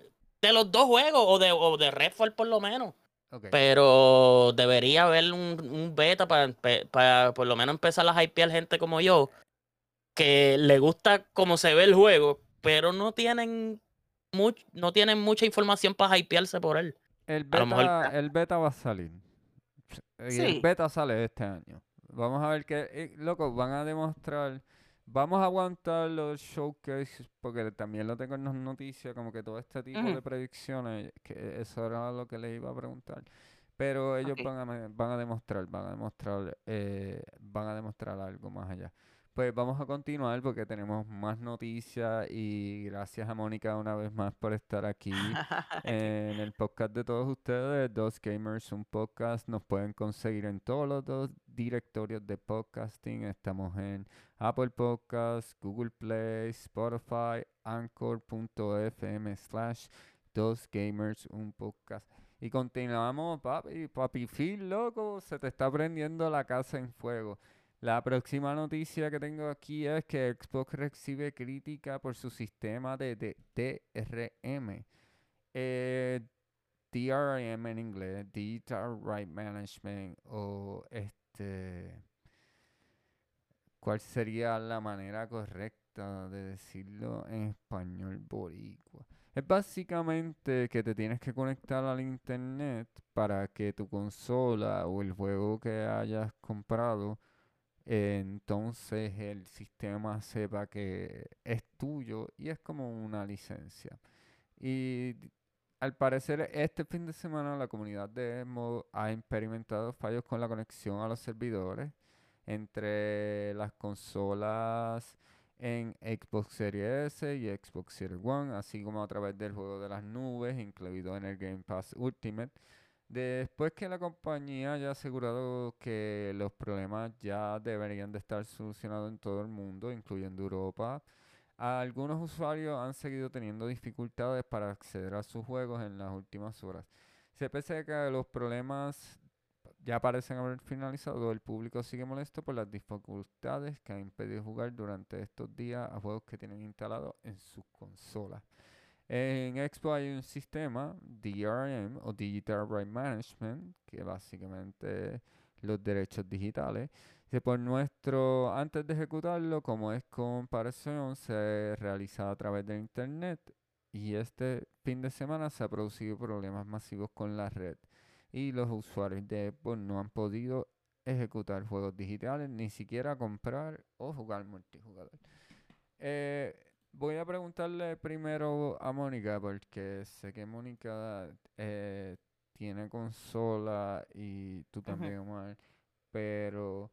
de los dos juegos o de, o de Redfall por lo menos. ok. Pero debería haber un, un beta para, para por lo menos empezar a hypear gente como yo, que le gusta cómo se ve el juego, pero no tienen, much- no tienen mucha información para hypearse por él. El mejor- beta, el beta va a salir. Y el beta sale este año. Vamos a ver qué. eh, loco, van a demostrar. Vamos a aguantar los showcases porque también lo tengo en las noticias, como que todo este tipo de predicciones, que eso era lo que les iba a preguntar. Pero ellos van a, van a demostrar, van a demostrar, eh, van a demostrar algo más allá. Pues vamos a continuar porque tenemos más noticias y gracias a Mónica una vez más por estar aquí en el podcast de todos ustedes, Dos Gamers, un podcast. Nos pueden conseguir en todos los dos directorios de podcasting. Estamos en Apple Podcasts, Google Play, Spotify, Anchor.fm slash Dos Gamers, un podcast. Y continuamos, papi, papi Phil, loco, se te está prendiendo la casa en fuego. La próxima noticia que tengo aquí es que Xbox recibe crítica por su sistema de, de DRM. Eh, DRM en inglés, Digital Right Management, o este, ¿cuál sería la manera correcta de decirlo en español boricua? Es básicamente que te tienes que conectar al internet para que tu consola o el juego que hayas comprado entonces el sistema sepa que es tuyo y es como una licencia. Y al parecer este fin de semana la comunidad de Emo ha experimentado fallos con la conexión a los servidores entre las consolas en Xbox Series S y Xbox Series One, así como a través del juego de las nubes, incluido en el Game Pass Ultimate. Después que la compañía haya asegurado que los problemas ya deberían de estar solucionados en todo el mundo, incluyendo Europa, algunos usuarios han seguido teniendo dificultades para acceder a sus juegos en las últimas horas. Se pese a que los problemas ya parecen haber finalizado, el público sigue molesto por las dificultades que han impedido jugar durante estos días a juegos que tienen instalados en sus consolas. En Expo hay un sistema, DRM o Digital Right Management, que básicamente los derechos digitales. Por nuestro, antes de ejecutarlo, como es comparación, se realiza a través de internet y este fin de semana se ha producido problemas masivos con la red y los usuarios de Xbox no han podido ejecutar juegos digitales, ni siquiera comprar o jugar multijugador. Eh, voy a preguntarle primero a Mónica, porque sé que Mónica eh, tiene consola y tú también, Omar, pero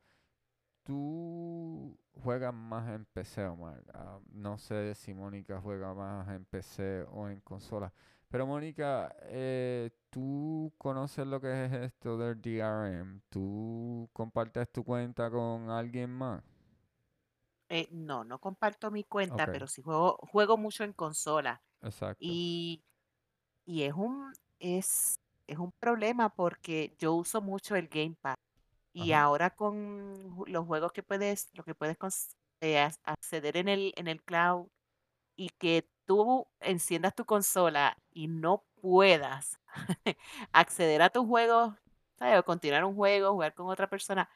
tú juegas más en PC, Omar. Ah, no sé si Mónica juega más en PC o en consola. Pero Mónica, eh, ¿tú conoces lo que es esto del DRM? ¿Tú compartes tu cuenta con alguien más? Eh, no, no comparto mi cuenta, Ok. pero sí juego, juego mucho en consola. Exacto. Y, y es un, es, es un problema porque yo uso mucho el Game Pass. Y Ajá. ahora con ju- los juegos que puedes, lo que puedes cons- eh, ac- acceder en el, en el cloud y que tú enciendas tu consola y no puedas acceder a tus juegos, ¿sabes? O continuar un juego, jugar con otra persona,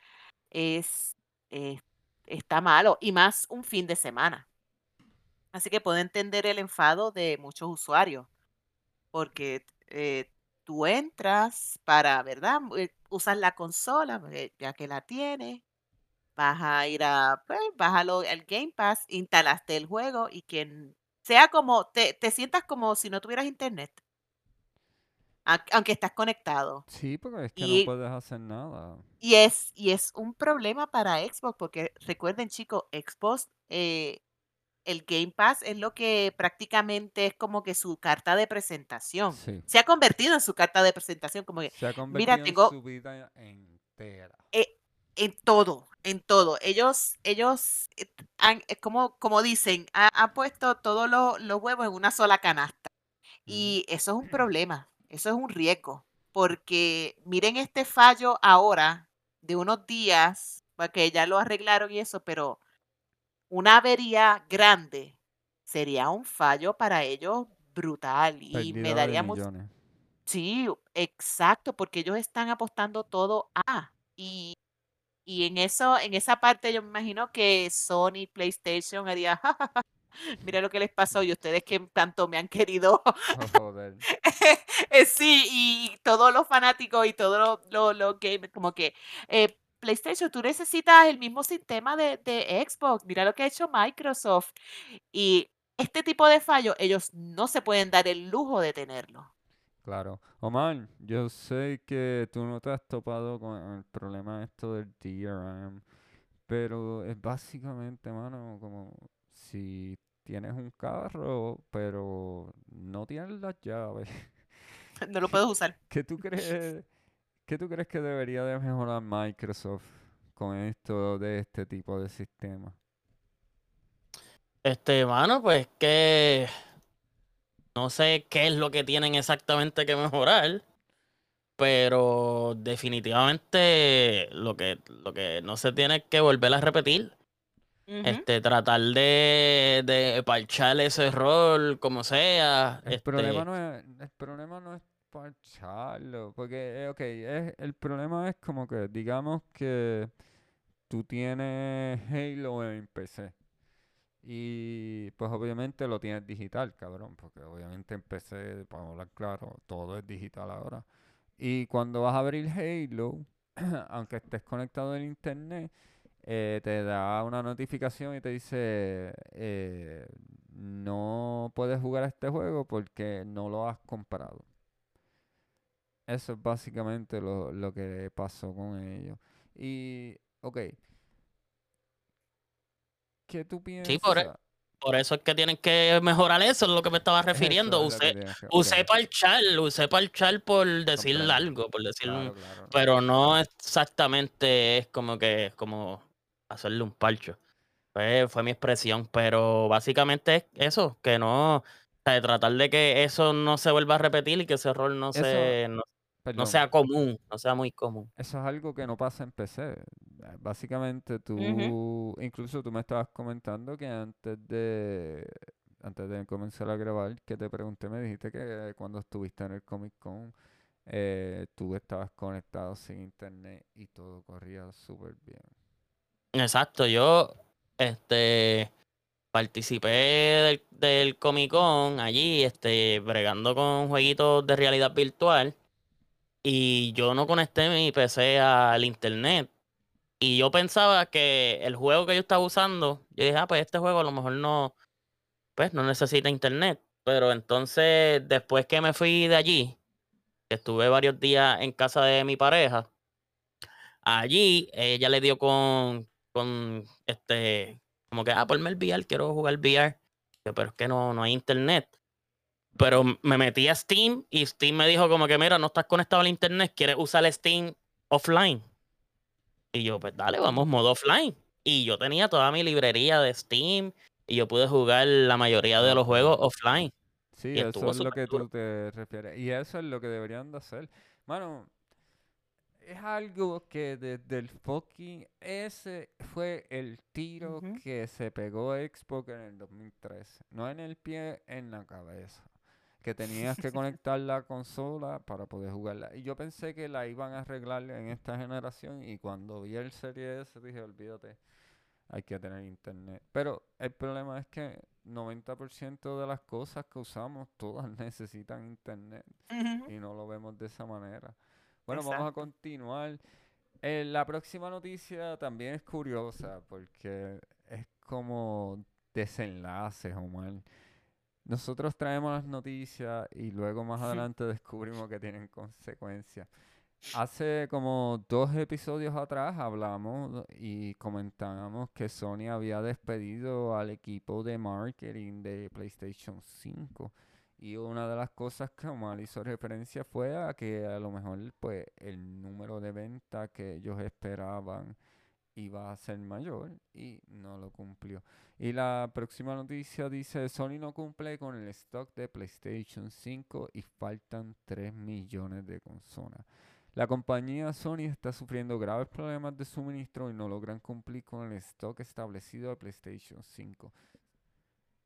es, es- está malo. Y más un fin de semana. Así que puedo entender el enfado de muchos usuarios, porque eh, tú entras para, ¿verdad? Eh, Usas la consola, porque ya que la tienes, vas a ir a, pues, al Game Pass, instalaste el juego y que sea como, te, te sientas como si no tuvieras internet, aunque estás conectado. Sí, porque es que no puedes hacer nada. y, es, y es un problema para Xbox, porque recuerden chicos, Xbox, eh, el Game Pass es lo que prácticamente es como que su carta de presentación. Sí. Se ha convertido en su carta de presentación, como que, Se ha mira, convertido en su vida entera. eh, en todo, en todo. Ellos, ellos, eh, han, como, como dicen, ha- han puesto todos los, los huevos en una sola canasta. Y eso es un problema, eso es un riesgo, porque miren este fallo ahora de unos días, porque ya lo arreglaron y eso, pero una avería grande sería un fallo para ellos brutal y me daría mucho... Sí, exacto, porque ellos están apostando todo a y, y en eso, en esa parte yo me imagino que Sony, PlayStation haría, "Ja, ja, ja, mira lo que les pasó y ustedes que tanto me han querido Oh, joder. Eh, sí, y todos los fanáticos y todos los, los, los gamers, como que eh, PlayStation, tú necesitas el mismo sistema de, de Xbox. Mira lo que ha hecho Microsoft. Y este tipo de fallos, ellos no se pueden dar el lujo de tenerlo. Claro. Omar, yo sé que tú no te has topado con el problema esto del DRM, pero es básicamente, mano, como si tienes un carro, pero no tienes las llaves. No lo puedes usar. ¿Qué tú crees, qué tú crees que debería de mejorar Microsoft con esto de este tipo de sistema? Este, mano, pues que no sé qué es lo que tienen exactamente que mejorar, pero definitivamente lo que, lo que no se tiene que volver a repetir. Este, tratar de, de parchar ese error como sea. El este, problema no es, el problema no es parcharlo, porque, eh, ok, es, el problema es como que, digamos que tú tienes Halo en PC. Y pues obviamente lo tienes digital, cabrón, porque obviamente en PC, para hablar claro, todo es digital ahora. Y cuando vas a abrir Halo, aunque estés conectado al internet, eh, te da una notificación y te dice, eh, no puedes jugar este juego porque no lo has comprado. Eso es básicamente lo, lo que pasó con ellos. Y, ok. ¿Qué tú piensas? por e- Por eso es que tienen que mejorar eso, es lo que me estaba refiriendo. Es Usé, que- usé ok, parchar, usé parchar por decir algo, por decir claro. pero no exactamente es como que como hacerle un parcho. Fue, fue mi expresión, pero básicamente es eso, que no, o sea, tratar de que eso no se vuelva a repetir y que ese error no Eso- se, no, no Perdón. sea común, no sea muy común. Eso es algo que no pasa en PC. Básicamente tú, incluso tú me estabas comentando que antes de, antes de comenzar a grabar, que te pregunté, me dijiste que cuando estuviste en el Comic Con, eh, tú estabas conectado sin internet y todo corría súper bien. Exacto, yo este participé del, del Comic Con allí, este, bregando con jueguitos de realidad virtual. Y yo no conecté mi PC al internet. Y yo pensaba que el juego que yo estaba usando, yo dije, ah, pues este juego a lo mejor no, pues no necesita internet. Pero entonces, después que me fui de allí, estuve varios días en casa de mi pareja, allí ella le dio con, con este, como que, ah, ponme el VR, quiero jugar VR. Pero es que no, no hay internet. Pero me metí a Steam y Steam me dijo como que, mira, no estás conectado al internet, quieres usar Steam offline. Y yo, pues dale, vamos, modo offline. Y yo tenía toda mi librería de Steam y yo pude jugar la mayoría de los juegos offline. Sí, Y eso es lo que tú te refieres. Y eso es lo que deberían de hacer. Mano, es algo que desde el fucking... Ese fue el tiro que se pegó Xbox en el 2013. No en el pie, en la cabeza. Que tenías que conectar la consola para poder jugarla. Y yo pensé que la iban a arreglar en esta generación. Y cuando vi el Serie S dije, olvídate, hay que tener internet. Pero el problema es que 90% de las cosas que usamos, todas necesitan internet y no lo vemos de esa manera. Bueno, vamos a continuar. Eh, la próxima noticia también es curiosa porque es como desenlaces, Omar. Nosotros traemos las noticias y luego más adelante descubrimos que tienen consecuencias. Hace como dos episodios atrás hablamos y comentábamos que Sony había despedido al equipo de marketing de PlayStation 5. Y una de las cosas que Omar hizo referencia fue a que a lo mejor pues el número de ventas que ellos esperaban iba a ser mayor y no lo cumplió. Y la próxima noticia dice, Sony no cumple con el stock de PlayStation 5 y faltan 3 millones de consolas. La compañía Sony está sufriendo graves problemas de suministro y no logran cumplir con el stock establecido de PlayStation 5.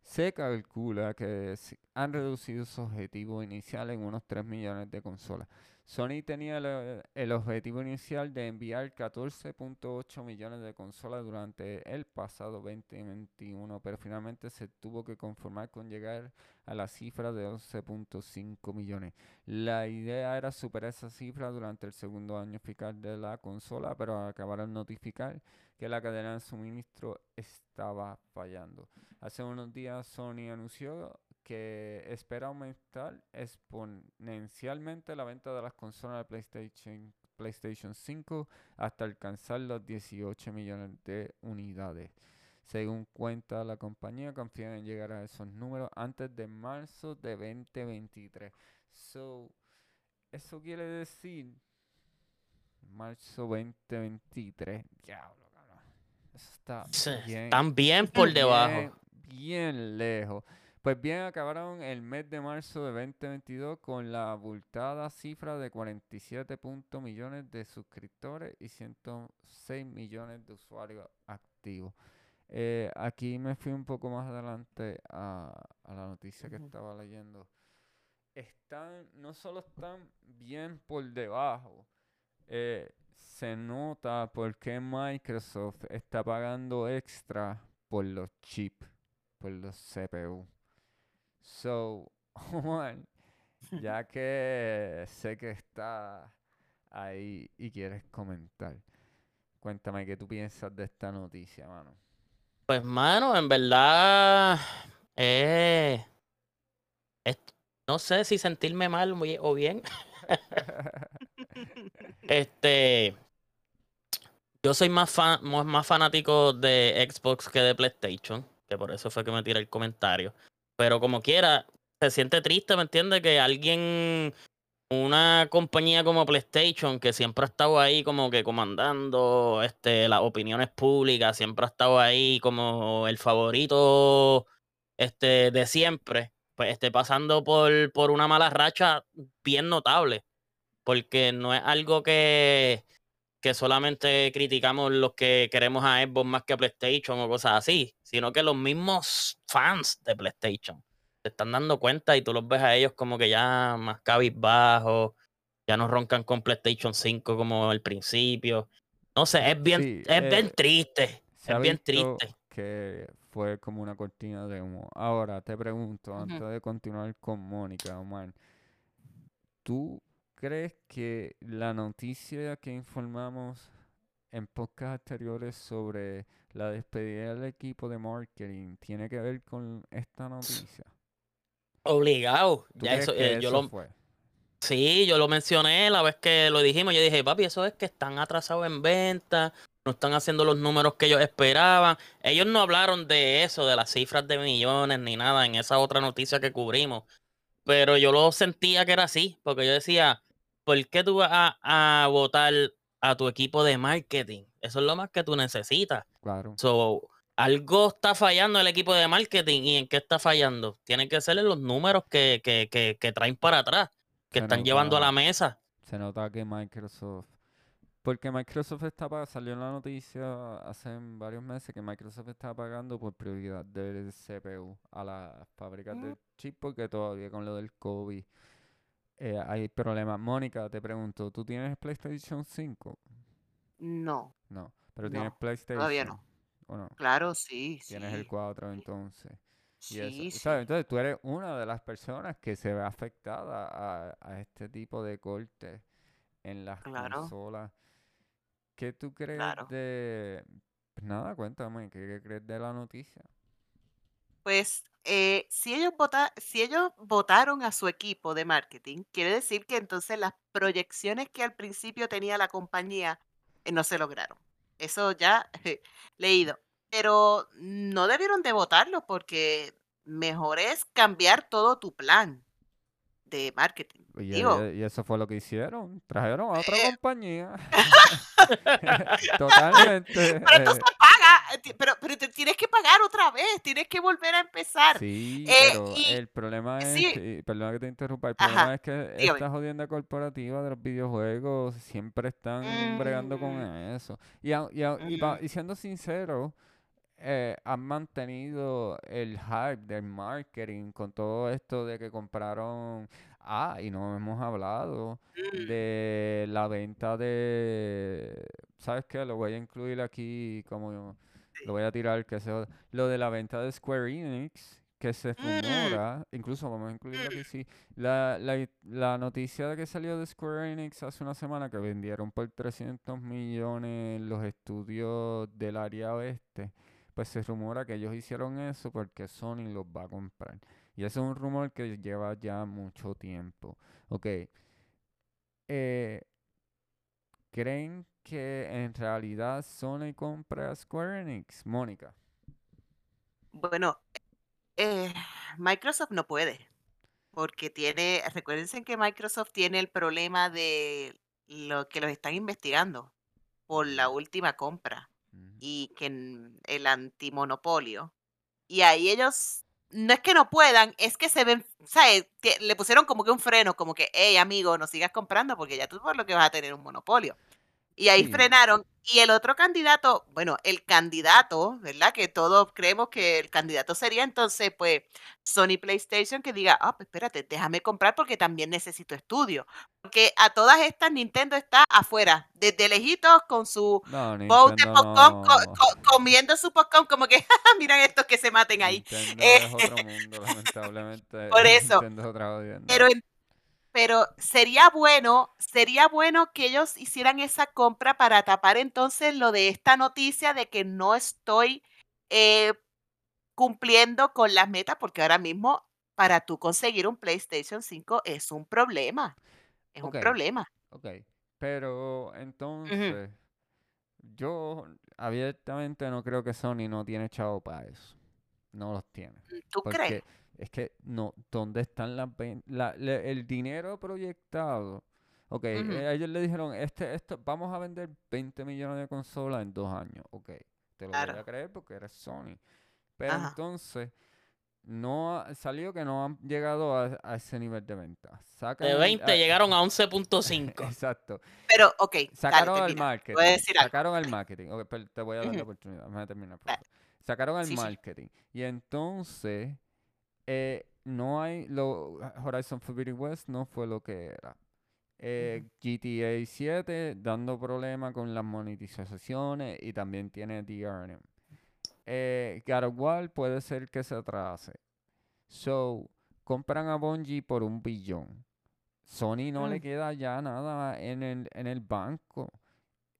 Se calcula que han reducido su objetivo inicial en unos 3 millones de consolas. Sony tenía el, el objetivo inicial de enviar 14.8 millones de consolas durante el pasado 2021, pero finalmente se tuvo que conformar con llegar a la cifra de 11.5 millones. La idea era superar esa cifra durante el segundo año fiscal de la consola, pero acabaron notificar que la cadena de suministro estaba fallando. Hace unos días Sony anunció que espera aumentar exponencialmente la venta de las consolas de PlayStation, PlayStation 5 hasta alcanzar los 18 millones de unidades. Según cuenta la compañía, confían en llegar a esos números antes de marzo de 2023. So, eso quiere decir marzo 2023. Diablo, cabrón. Eso está Sí, bien. Están bien por debajo. Bien, bien lejos. Pues bien, acabaron el mes de marzo de 2022 con la abultada cifra de 47 punto millones de suscriptores y 106 millones de usuarios activos. Eh, aquí me fui un poco más adelante a, a la noticia que estaba leyendo. Están, no solo están bien por debajo, eh, se nota por qué Microsoft está pagando extra por los chips, por los CPU. So, Omar, ya que sé que está ahí y quieres comentar, cuéntame qué tú piensas de esta noticia, mano. Pues, mano, en verdad, eh, es- no sé si sentirme mal o bien- o bien. Este, yo soy más, fan, más fanático de Xbox que de PlayStation, que por eso fue que me tiré el comentario. Pero como quiera, se siente triste, ¿me entiendes? Que alguien, una compañía como PlayStation, que siempre ha estado ahí como que comandando este, las opiniones públicas, siempre ha estado ahí como el favorito este, de siempre, pues esté pasando por, por una mala racha bien notable porque no es algo que, que solamente criticamos los que queremos a Xbox más que a PlayStation o cosas así, sino que los mismos fans de PlayStation se están dando cuenta y tú los ves a ellos como que ya más cabizbajos, ya no roncan con PlayStation 5 como al principio. No sé, es bien, Sí, es bien eh, triste, es bien triste. que fue como una cortina de humo. Ahora te pregunto, antes de continuar con Mónica, Omar, ¿tú crees que la noticia que informamos en podcast anteriores sobre la despedida del equipo de marketing tiene que ver con esta noticia? Obligado. ¿Tú Ya eso, eh, yo lo, fue? Sí, yo lo mencioné la vez que lo dijimos. Yo dije, papi, eso es que están atrasados en venta, no están haciendo los números que ellos esperaban. Ellos no hablaron de eso, de las cifras de millones ni nada en esa otra noticia que cubrimos. Pero yo lo sentía que era así, porque yo decía, ¿por qué tú vas a, a votar a tu equipo de marketing? Eso es lo más que tú necesitas. Claro. So, algo está fallando el equipo de marketing. ¿Y en qué está fallando? Tienen que ser en los números que, que, que, que traen para atrás, que Se están llevando a la mesa. Se nota que Microsoft. Porque Microsoft está salió en la noticia hace varios meses que Microsoft está pagando por prioridad del CPU a las fábricas Mm. de chip porque todavía con lo del COVID eh, hay problemas. Mónica, te pregunto, ¿tú tienes PlayStation 5? No, No, pero tienes PlayStation. todavía no. ¿O no? claro, sí, sí. Tienes el 4 entonces. Y eso, Sí, ¿sabes? sí. Entonces tú eres una de las personas que se ve afectada a, a este tipo de cortes en las Claro. consolas. ¿Qué tú crees Claro. de... pues nada, cuéntame, ¿qué, qué crees de la noticia? Pues eh, si ellos vota- si ellos votaron a su equipo de marketing, quiere decir que entonces las proyecciones que al principio tenía la compañía eh, no se lograron. Eso ya leído. Pero no debieron de votarlo porque mejor es cambiar todo tu plan de marketing. Y, Digo, y- y eso fue lo que hicieron. Trajeron a otra Eh. compañía. Totalmente. pero entonces eh, paga, eh, pero, pero te tienes que pagar otra vez, tienes que volver a empezar. Sí, Eh, pero y- el problema es, sí. perdona que te interrumpa, el Ajá, problema es que dígame. esta jodienda corporativa de los videojuegos siempre están bregando con Mm. eso. Y, y pa- Ujú. y siendo sincero, eh, han mantenido el hype del marketing con todo esto de que compraron... Ah, y no hemos hablado Mm, de la venta de... ¿Sabes qué? Lo voy a incluir aquí como... Lo voy a tirar, que se... Lo de la venta de Square Enix, que se Mm. rumora, incluso vamos a incluirlo aquí, sí. La, la, la noticia de que salió de Square Enix hace una semana que vendieron por 300 millones los estudios del área oeste, pues se rumora que ellos hicieron eso porque Sony los va a comprar. Y eso es un rumor que lleva ya mucho tiempo. Ok. Eh, ¿Creen que en realidad Sony compra a Square Enix? Mónica. Bueno, eh, Microsoft no puede, porque tiene, recuérdense que Microsoft tiene el problema de lo que los están investigando por la última compra Y que el antimonopolio. Y ahí ellos, no es que no puedan, es que se ven, ¿sabes? Le pusieron como que un freno, como que, hey, amigo, no sigas comprando porque ya tú por lo que vas a tener un monopolio. Y ahí Sí. frenaron. Y el otro candidato, bueno, el candidato, ¿verdad? Que todos creemos que el candidato sería entonces, pues, Sony PlayStation que diga, ah, pues espérate, déjame comprar porque también necesito estudio. Porque a todas estas Nintendo está afuera, desde lejitos con su No, bowl de Nintendo popcorn, co- no. co- comiendo su popcorn, como que, miran estos que se maten ahí. Nintendo Eh, es otro mundo, lamentablemente. Por eso. Es otra. Pero, en- pero sería bueno, sería bueno que ellos hicieran esa compra para tapar entonces lo de esta noticia de que no estoy eh, cumpliendo con las metas, porque ahora mismo para tú conseguir un PlayStation 5 es un problema. Es un problema. Ok, pero entonces yo abiertamente no creo que Sony no tiene chavo para eso. No los tiene. ¿Tú Porque crees? Es que no, ¿dónde están las la- el dinero proyectado? Ok, eh, ellos le dijeron, este, esto, vamos a vender 20 millones de consolas en dos años. Ok, te lo voy a creer porque eres Sony. Pero Ajá. entonces, no ha- salió que no han llegado a, a ese nivel de venta. Sacan De el- 20 ah, llegaron a 11.5. Exacto. Pero, ok, dale, Sacaron el termina. marketing. Voy a decir algo. Sacaron el marketing. Ok, pero te voy a dar la oportunidad. Déjame terminar. por Dale. favor. Sacaron el Sí, sí. marketing. Y entonces, eh, no hay. Lo, Horizon Forbidden West no fue lo que era. Eh, GTA 7 dando problemas con las monetizaciones y también tiene DRM. Eh, God of War puede ser que se atrase. So, compran a Bungie por un billón. Sony no le Mm. queda ya nada en el, en el banco.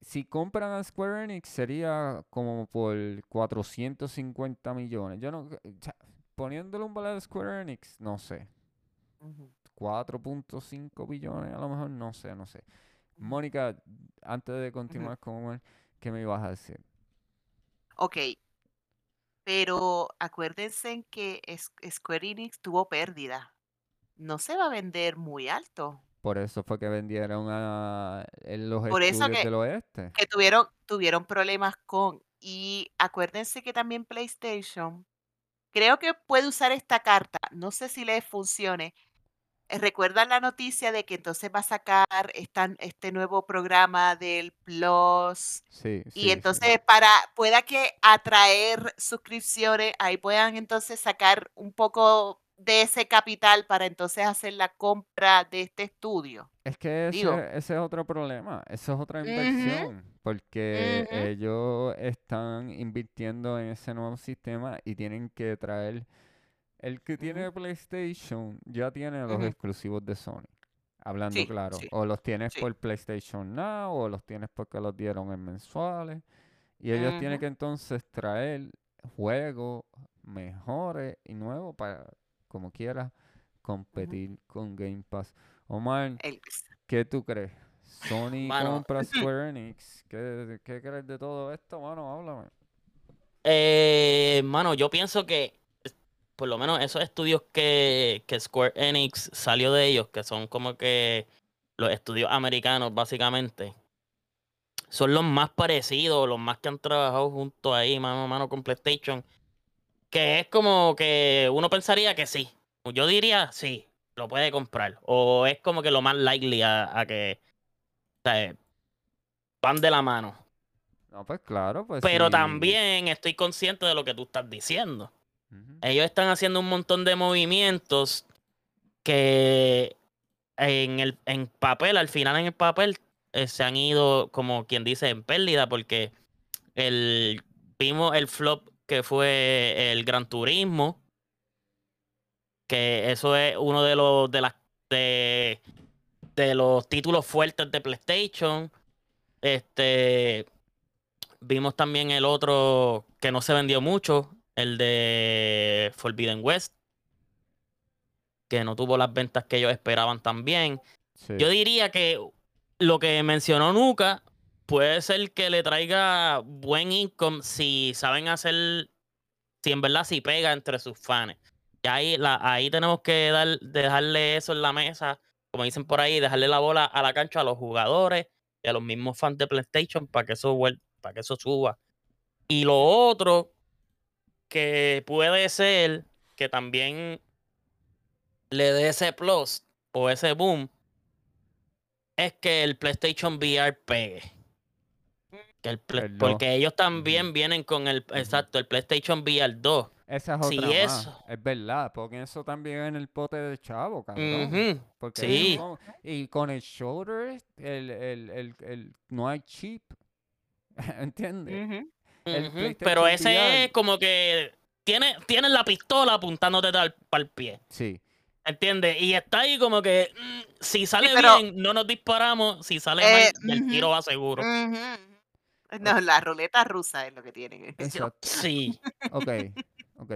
Si compran a Square Enix sería como por 450 millones. Yo no, o sea, poniéndole un valor a Square Enix, no sé. Ujú. 4.5 billones, a lo mejor, no sé, no sé. Mónica, antes de continuar con Omar, ¿qué me ibas a decir? Ok. Pero acuérdense en que Square Enix tuvo pérdida. No se va a vender muy alto. Por eso fue que vendieron a los Por eso que- del oeste. Que tuvieron, tuvieron problemas con. Y acuérdense que también PlayStation. Creo que puede usar esta carta. No sé si le funcione. Eh, ¿Recuerdan la noticia de que entonces va a sacar esta- este nuevo programa del Plus? Sí, sí, Y sí. entonces para pueda que atraer suscripciones, ahí puedan entonces sacar un poco de ese capital para entonces hacer la compra de este estudio. Es que ese, Digo. ese es otro problema, eso es otra inversión, porque ellos están invirtiendo en ese nuevo sistema y tienen que traer, el que tiene PlayStation ya tiene los exclusivos de Sony, hablando Sí, claro, sí, o los tienes sí. por PlayStation Now o los tienes porque los dieron en mensuales, y ellos tienen que entonces traer juegos mejores y nuevos para, como quiera, competir con Game Pass. Omar, El- ¿Qué tú crees? Sony Mano. compra Square Enix. ¿Qué, qué crees de todo esto, mano? Háblame. Eh, mano, yo pienso que por lo menos esos estudios que, que Square Enix salió de ellos, que son como que los estudios americanos, básicamente, son los más parecidos, los más que han trabajado junto ahí, mano a mano con PlayStation. Que es como que uno pensaría que sí. Yo diría sí, lo puede comprar. O es como que lo más likely a, a que o sea, van de la mano. No, pues claro, pues Pero sí. también estoy consciente de lo que tú estás diciendo. Ellos están haciendo un montón de movimientos que en el en papel, al final en el papel, eh, se han ido, como quien dice, en pérdida, porque el, vimos el flop que fue el Gran Turismo, que eso es uno de los de las de, de los títulos fuertes de PlayStation. Este Vimos también el otro que no se vendió mucho, el de Forbidden West, que no tuvo las ventas que ellos esperaban también. Sí. Yo diría que lo que mencionó Nuka puede ser que le traiga buen income si saben hacer, si en verdad si pega entre sus fans. Y ahí, la, ahí tenemos que dar, dejarle eso en la mesa, como dicen por ahí, dejarle la bola a la cancha a los jugadores y a los mismos fans de PlayStation para que eso, para que eso suba. Y lo otro que puede ser que también le dé ese plus o ese boom es que el PlayStation VR pegue. Que el Play- El dos. porque ellos también vienen con el, exacto, el PlayStation VR 2. Esa es Si otra más. eso- Es verdad, porque eso también en el pote de chavo, cabrón. Porque Sí. y con el shoulder, el, el, el, el- no hay chip. ¿Entiendes? El Pero ese VR. es como que tiene, tiene la pistola apuntándote para el pie. Sí. ¿Entiendes? Y está ahí como que mm, si sale pero- bien, no nos disparamos. Si sale Eh, mal, el tiro va seguro. No, la ruleta rusa es lo que tienen. Exacto. Sí. Ok, ok.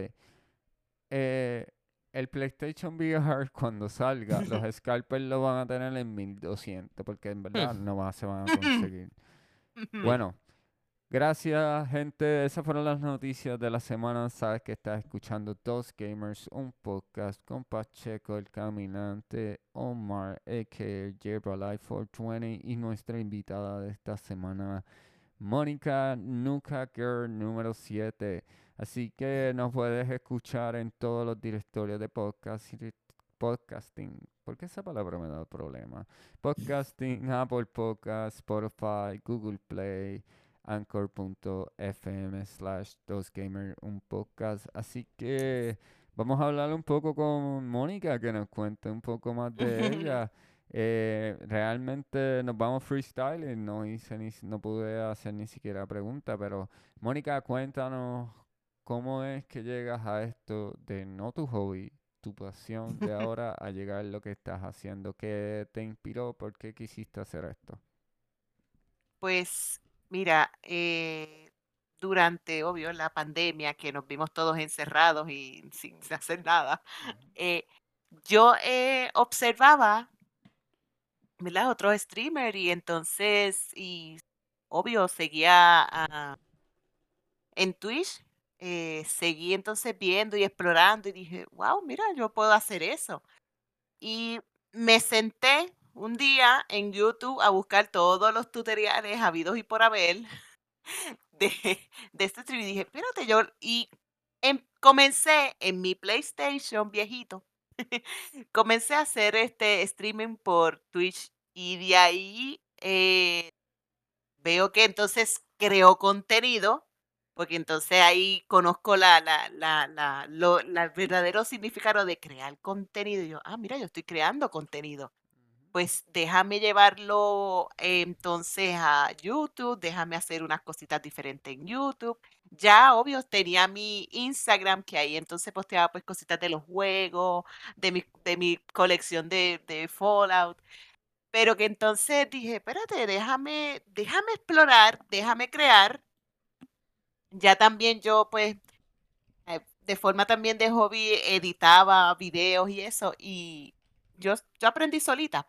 Eh, el PlayStation VR cuando salga, los scalpers lo van a tener en 1200 porque en verdad no va- se van a conseguir. Bueno, gracias gente. Esas fueron las noticias de la semana. Sabes que estás escuchando Dos Gamers, un podcast con Pacheco el Caminante, Omar, a.k.a. Jebra Life 420 y nuestra invitada de esta semana, Mónica Nuka Girl número 7. Así que nos puedes escuchar en todos los directorios de podcast y podcasting. porque esa palabra me da problema? Podcasting, Apple Podcast, Spotify, Google Play, anchor.fm slash dosgamer, un podcast. Así que vamos a hablar un poco con Mónica, que nos cuente un poco más de ella. Eh, realmente nos vamos freestyling, no hice ni, no pude hacer ni siquiera pregunta, pero Mónica, cuéntanos cómo es que llegas a esto de no tu hobby, tu pasión de ahora a llegar a lo que estás haciendo. ¿Qué te inspiró? ¿Por qué quisiste hacer esto? Pues mira, eh, durante, obvio, la pandemia, que nos vimos todos encerrados y sin hacer nada, eh, yo eh, observaba, ¿verdad? Otros streamers y entonces, y obvio, seguía a- en Twitch, eh, seguí entonces viendo y explorando y dije, wow, mira, yo puedo hacer eso. Y me senté un día en YouTube a buscar todos los tutoriales habidos y por haber de, de este stream y dije, espérate, yo, y em- comencé en mi PlayStation viejito, comencé a hacer este streaming por Twitch y de ahí eh, veo que entonces creo contenido, porque entonces ahí conozco la, la, la, la, la- verdadero significado de crear contenido. Y yo, ah, mira, yo estoy creando contenido. Pues déjame llevarlo eh, entonces a YouTube, déjame hacer unas cositas diferentes en YouTube. Ya, obvio, tenía mi Instagram, que ahí entonces posteaba pues cositas de los juegos, de mi, de mi colección de, de Fallout. Pero que entonces dije, espérate, déjame, déjame explorar, déjame crear. Ya también yo, pues, eh, de forma también de hobby, editaba videos y eso. Y yo, yo aprendí solita.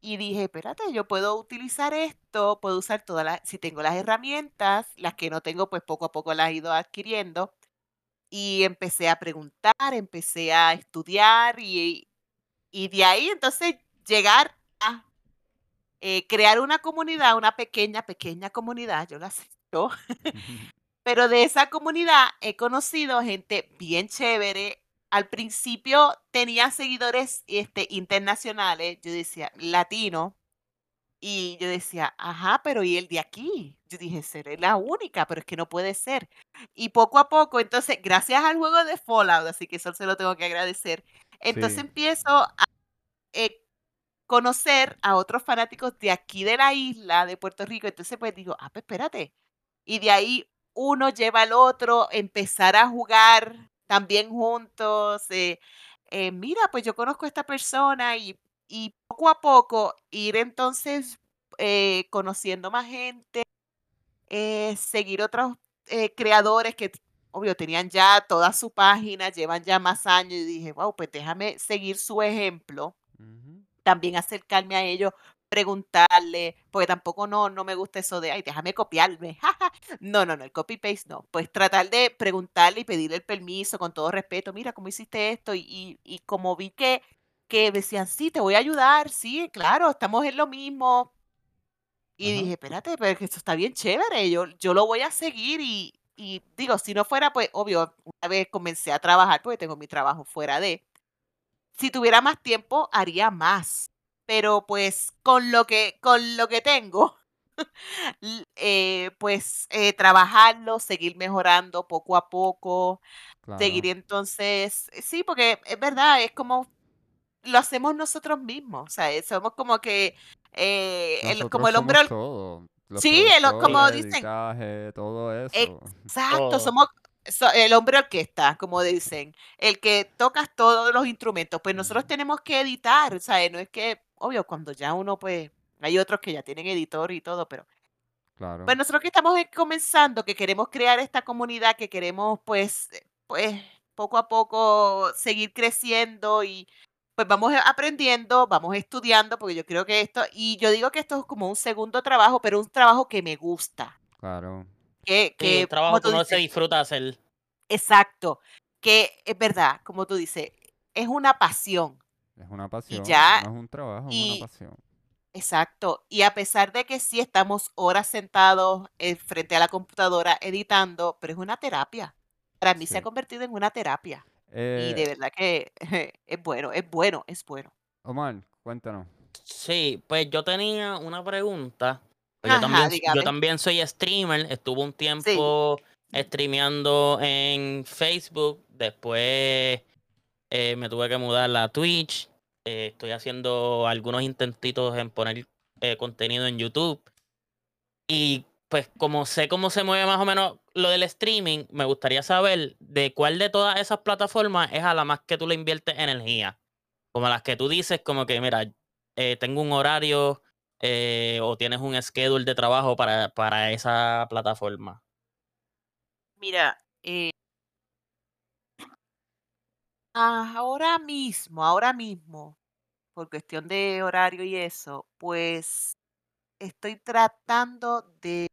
Y dije, espérate, yo puedo utilizar esto, puedo usar todas las, si tengo las herramientas, las que no tengo, pues poco a poco las he ido adquiriendo. Y empecé a preguntar, empecé a estudiar y, y de ahí entonces llegar a eh, crear una comunidad, una pequeña, pequeña comunidad, yo la sé, yo, pero de esa comunidad he conocido gente bien chévere. Al principio tenía seguidores este, internacionales, yo decía, latino, y yo decía, ajá, pero ¿y el de aquí? Yo dije, seré la única, pero es que no puede ser. Y poco a poco, entonces, gracias al juego de Fallout, así que eso se lo tengo que agradecer, entonces Sí. empiezo a eh, conocer a otros fanáticos de aquí de la isla, de Puerto Rico. Entonces, pues digo, ah, pues espérate. Y de ahí uno lleva al otro, empezar a jugar también juntos. eh, eh, mira, pues yo conozco a esta persona y, y poco a poco ir entonces eh, conociendo más gente, seguir otros creadores que, obvio, tenían ya toda su página, llevan ya más años y dije, wow, pues déjame seguir su ejemplo, también acercarme a ellos, preguntarle, porque tampoco no, no me gusta eso de, ay, déjame copiarme. jaja". No, no, no, el copy-paste no. Pues tratar de preguntarle y pedirle el permiso con todo respeto, mira, ¿cómo hiciste esto? Y, y, y como vi que, que decían, sí, te voy a ayudar, sí, claro, estamos en lo mismo. Y Ajá. dije, espérate, pero es que esto está bien chévere, yo, yo lo voy a seguir y, y digo, si no fuera, pues obvio, una vez comencé a trabajar, porque tengo mi trabajo fuera de, si tuviera más tiempo, haría más. Pero pues con lo que, con lo que tengo, eh, pues eh, trabajarlo, seguir mejorando poco a poco, seguir Claro. entonces, eh, sí, porque es verdad, es como lo hacemos nosotros mismos, o sea, somos como que, eh, el, como el hombre, somos or- todo. Los sí, el, como dicen, editaje, todo eso. Exacto, somos so- el hombre orquesta, como dicen, el que tocas todos los instrumentos, pues nosotros tenemos que editar, o sea, no es que, obvio, cuando ya uno, pues, hay otros que ya tienen editor y todo, pero Claro. pues nosotros que estamos eh, comenzando, que queremos crear esta comunidad, que queremos, pues, eh, pues, poco a poco seguir creciendo y pues vamos a- aprendiendo, vamos estudiando, porque yo creo que esto, y yo digo que esto es como un segundo trabajo, pero un trabajo que me gusta, Claro. que, Sí, un que, trabajo que uno se dices, disfruta hacer. Exacto, que es verdad, como tú dices, es una pasión. Es una pasión. ya- No es un trabajo, es y- una pasión. Exacto. Y a pesar de que sí estamos horas sentados eh, frente a la computadora editando, pero es una terapia. Para mí se ha Sí. convertido en una terapia. Y Eh, de verdad que es bueno, es bueno, es bueno. Omar, cuéntanos. Sí, pues yo tenía una pregunta. Pues Ajá, yo, también, yo también soy streamer, estuve un tiempo streameando en Facebook, después eh, me tuve que mudar a Twitch, eh, estoy haciendo algunos intentitos en poner eh, contenido en YouTube y pues como sé cómo se mueve más o menos lo del streaming, me gustaría saber de cuál de todas esas plataformas es a la más que tú le inviertes energía. Como las que tú dices, como que, mira, tengo un horario o tienes un schedule de trabajo para, para esa plataforma. Mira, eh, ahora mismo, ahora mismo, por cuestión de horario y eso, pues estoy tratando de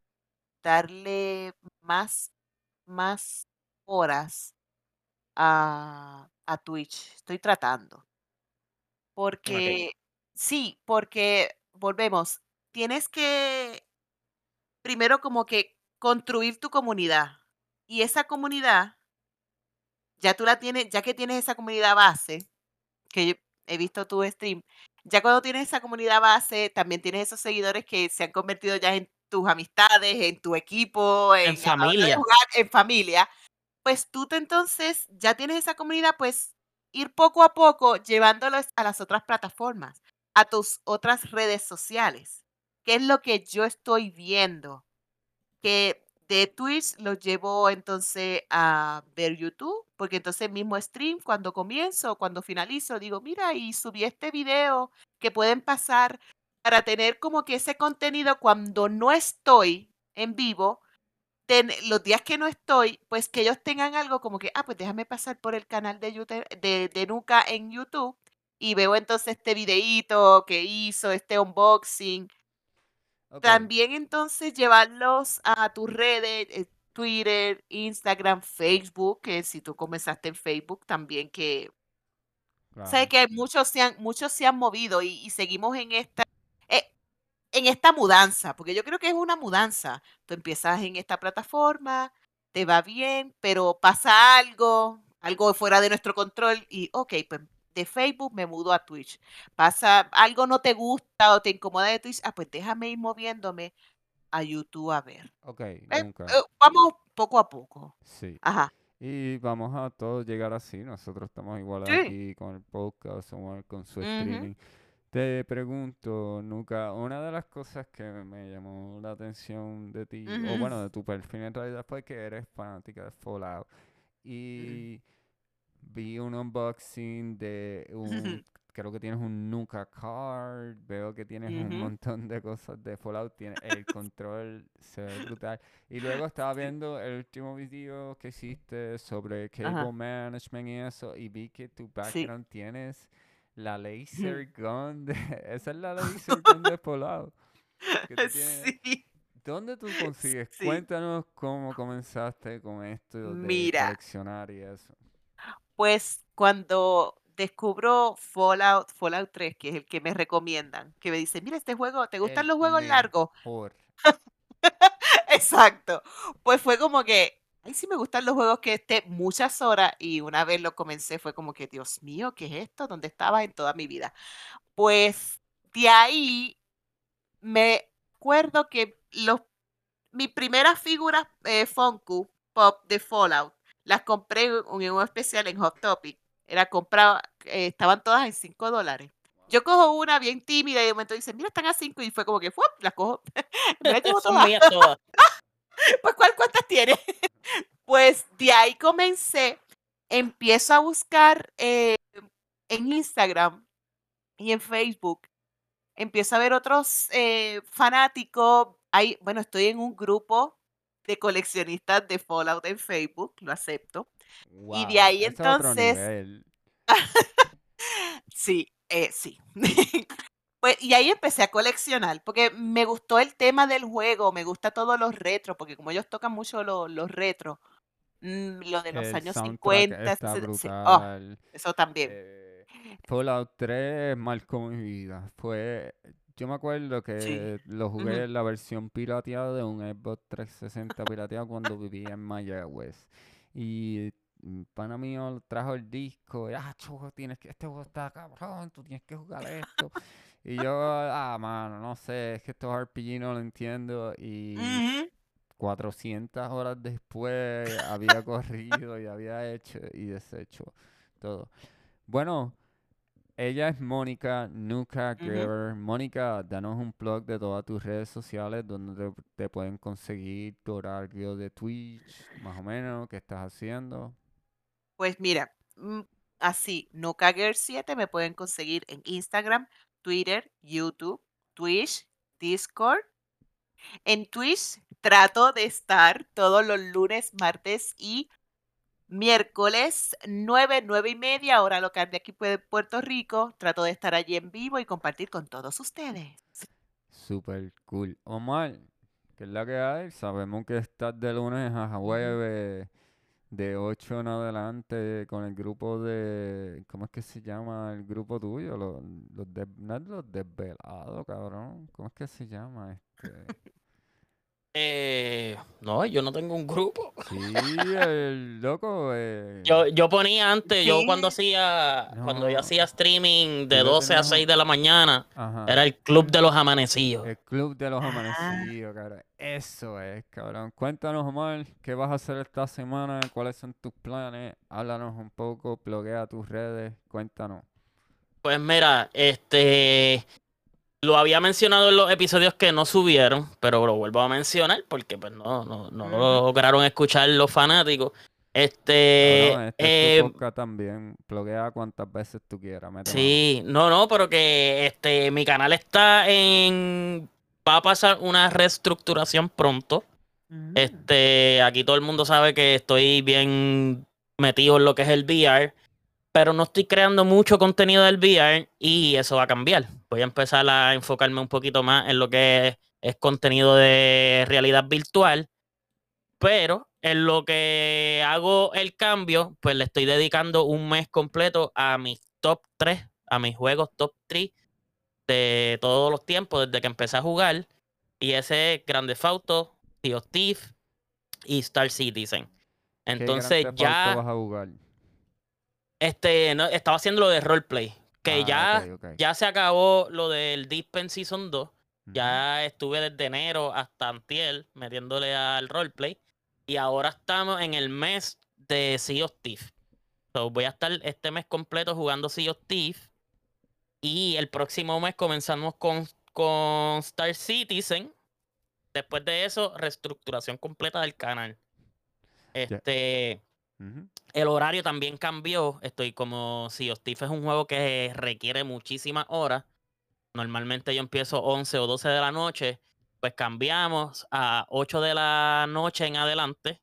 darle más, más horas a, a Twitch. Estoy tratando. Porque, sí, porque volvemos, tienes que primero como que construir tu comunidad. Y esa comunidad, ya tú la tienes, ya que tienes esa comunidad base, que yo he visto tu stream, ya cuando tienes esa comunidad base, también tienes esos seguidores que se han convertido ya en tus amistades, en tu equipo, en, de familia. jugar, en familia. Pues tú te entonces ya tienes esa comunidad, pues ir poco a poco llevándolos a las otras plataformas, a tus otras redes sociales. ¿Qué es lo que yo estoy viendo? Que de Twitch los llevo entonces a ver YouTube, porque entonces mismo stream, cuando comienzo, cuando finalizo, digo, mira, y subí este video que pueden pasar para tener como que ese contenido cuando no estoy en vivo, los días que no estoy, pues que ellos tengan algo como que, ah, pues déjame pasar por el canal de, YouTube, de, de Nuca en YouTube y veo entonces este videíto que hizo, este unboxing. También entonces llevarlos a tus redes, eh, Twitter, Instagram, Facebook, que si tú comenzaste en Facebook también que claro. sé que muchos se han, muchos se han movido y, y seguimos en esta, eh, en esta mudanza, porque yo creo que es una mudanza. Tú empiezas en esta plataforma, te va bien, pero pasa algo, algo fuera de nuestro control y, ok, pues de Facebook me mudo a Twitch. Pasa, algo no te gusta o te incomoda de Twitch, ah, pues déjame ir moviéndome a YouTube a ver. Ok, Eh, nunca. eh, vamos poco a poco. Sí. Ajá. Y vamos a todos llegar así. Nosotros estamos igual Sí. aquí con el podcast, Omar con su streaming. Te pregunto, Nuka, una de las cosas que me llamó la atención de ti, o bueno, de tu perfil en realidad, fue que eres fanática de Fallout. Y vi un unboxing de un creo que tienes un Nuka Card, veo que tienes un montón de cosas de Fallout, tiene el control se ve brutal. Y luego estaba Sí. viendo el último video que hiciste sobre Ajá. cable management y eso, y vi que tu background tienes la laser gun de, esa es la laser gun de Fallout. Sí. ¿Dónde tú consigues? Sí. Cuéntanos cómo comenzaste con esto de Mira. coleccionar y eso. Pues cuando descubro Fallout, Fallout 3, que es el que me recomiendan, que me dicen, mira, este juego, ¿te gustan El los juegos largos? Exacto. Pues fue como que, ay, sí me gustan los juegos que esté muchas horas y una vez lo comencé fue como que, Dios mío, ¿qué es esto? ¿Dónde estaba en toda mi vida? Pues de ahí me acuerdo que los, mis primeras figuras eh, Funko Pop de Fallout las compré en un, especial en Hot Topic. Era comprado, eh, estaban todas en 5 dólares. Yo cojo una bien tímida y de momento dicen, mira, están a 5 y fue como que, ¡fuap! las cojo. Me las llevo todas. todas. Pues, ¿cuál, ¿cuántas tiene? Pues de ahí comencé, empiezo a buscar eh, en Instagram y en Facebook, empiezo a ver otros eh, fanáticos. Hay, bueno, estoy en un grupo de coleccionistas de Fallout en Facebook, lo acepto. Y de ahí entonces-. Sí, eh, sí. Pues, y ahí empecé a coleccionar, porque me gustó el tema del juego, me gusta todos los retros, porque como ellos tocan mucho lo- los retros, mm, lo de los El años soundtrack 50, está se- se- oh, brutal. eso también. Eh, Fallout 3 marcó mi vida. Fue, yo me acuerdo que lo jugué en la versión pirateada de un Xbox 360 pirateado cuando vivía en Mayagüez. Y mm, pana mío trajo el disco, y, ah, chujo, tienes que, este juego está cabrón, tú tienes que jugar esto. Y yo, ah, mano, no sé, es que estos RPG no lo entiendo. Y Ujú. 400 horas después había corrido y había hecho y deshecho todo. Bueno, ella es Mónica Nuka Ujú. Giver. Mónica, danos un plug de todas tus redes sociales donde te, te pueden conseguir tu horario de Twitch, más o menos, qué estás haciendo. Pues mira, mm, así, NukaGirl7 me pueden conseguir en Instagram, Twitter, YouTube, Twitch, Discord. En Twitch trato de estar todos los lunes, martes y miércoles, 9, 9 y media, hora local de aquí de Puerto Rico. Trato de estar allí en vivo y compartir con todos ustedes. Super cool. Omar, ¿qué es la que hay? Sabemos que estás de lunes a jueves de 8 en adelante con el grupo de... ¿Cómo es que se llama el grupo tuyo? Los, los, de- no los desvelados, cabrón. ¿Cómo es que se llama este? Eh, no, yo no tengo un grupo. Sí, el loco. eh, Yo, yo ponía antes, yo cuando hacía, cuando yo hacía streaming de Tú le 12 a tenías un- 6 de la mañana, Ajá. era el club de los amanecidos. El club de los Ah. amanecidos, cabrón. Eso es, cabrón. Cuéntanos, Omar, ¿qué vas a hacer esta semana? ¿Cuáles son tus planes? Háblanos un poco, bloquea tus redes, cuéntanos. Pues mira, este lo había mencionado en los episodios que no subieron, pero lo vuelvo a mencionar porque pues no, no, no lo lograron escuchar los fanáticos. Este, Cabrón, este es tu eh, podcast también. Bloquea cuantas veces tú quieras. Sí, no, no, pero que este mi canal está en va a pasar una reestructuración pronto. Mm. Este, aquí todo el mundo sabe que estoy bien metido en lo que es el VR, pero no estoy creando mucho contenido del VR y eso va a cambiar. Voy a empezar a enfocarme un poquito más en lo que es, es contenido de realidad virtual, pero en lo que hago el cambio, pues le estoy dedicando un mes completo a mis top 3, a mis juegos top 3 de todos los tiempos desde que empecé a jugar. Y ese es Grand Theft Auto, Sea of Thieves y Star Citizen. ¿Qué Grand Entonces ya vas a jugar? Este, no, estaba haciendo lo de roleplay. Que Ah, ya, ya se acabó lo del Deep Pen Season 2. Ujú. Ya estuve desde enero hasta antier metiéndole al roleplay. Y ahora estamos en el mes de Sea of Thieves. So, voy a estar este mes completo jugando Sea of Thieves. Y el próximo mes comenzamos con, con Star Citizen. Después de eso, reestructuración completa del canal. Este, El horario también cambió. Estoy como si of Thief es un juego que requiere muchísimas horas. Normalmente yo empiezo 11 o 12 de la noche. Pues cambiamos a 8 de la noche en adelante.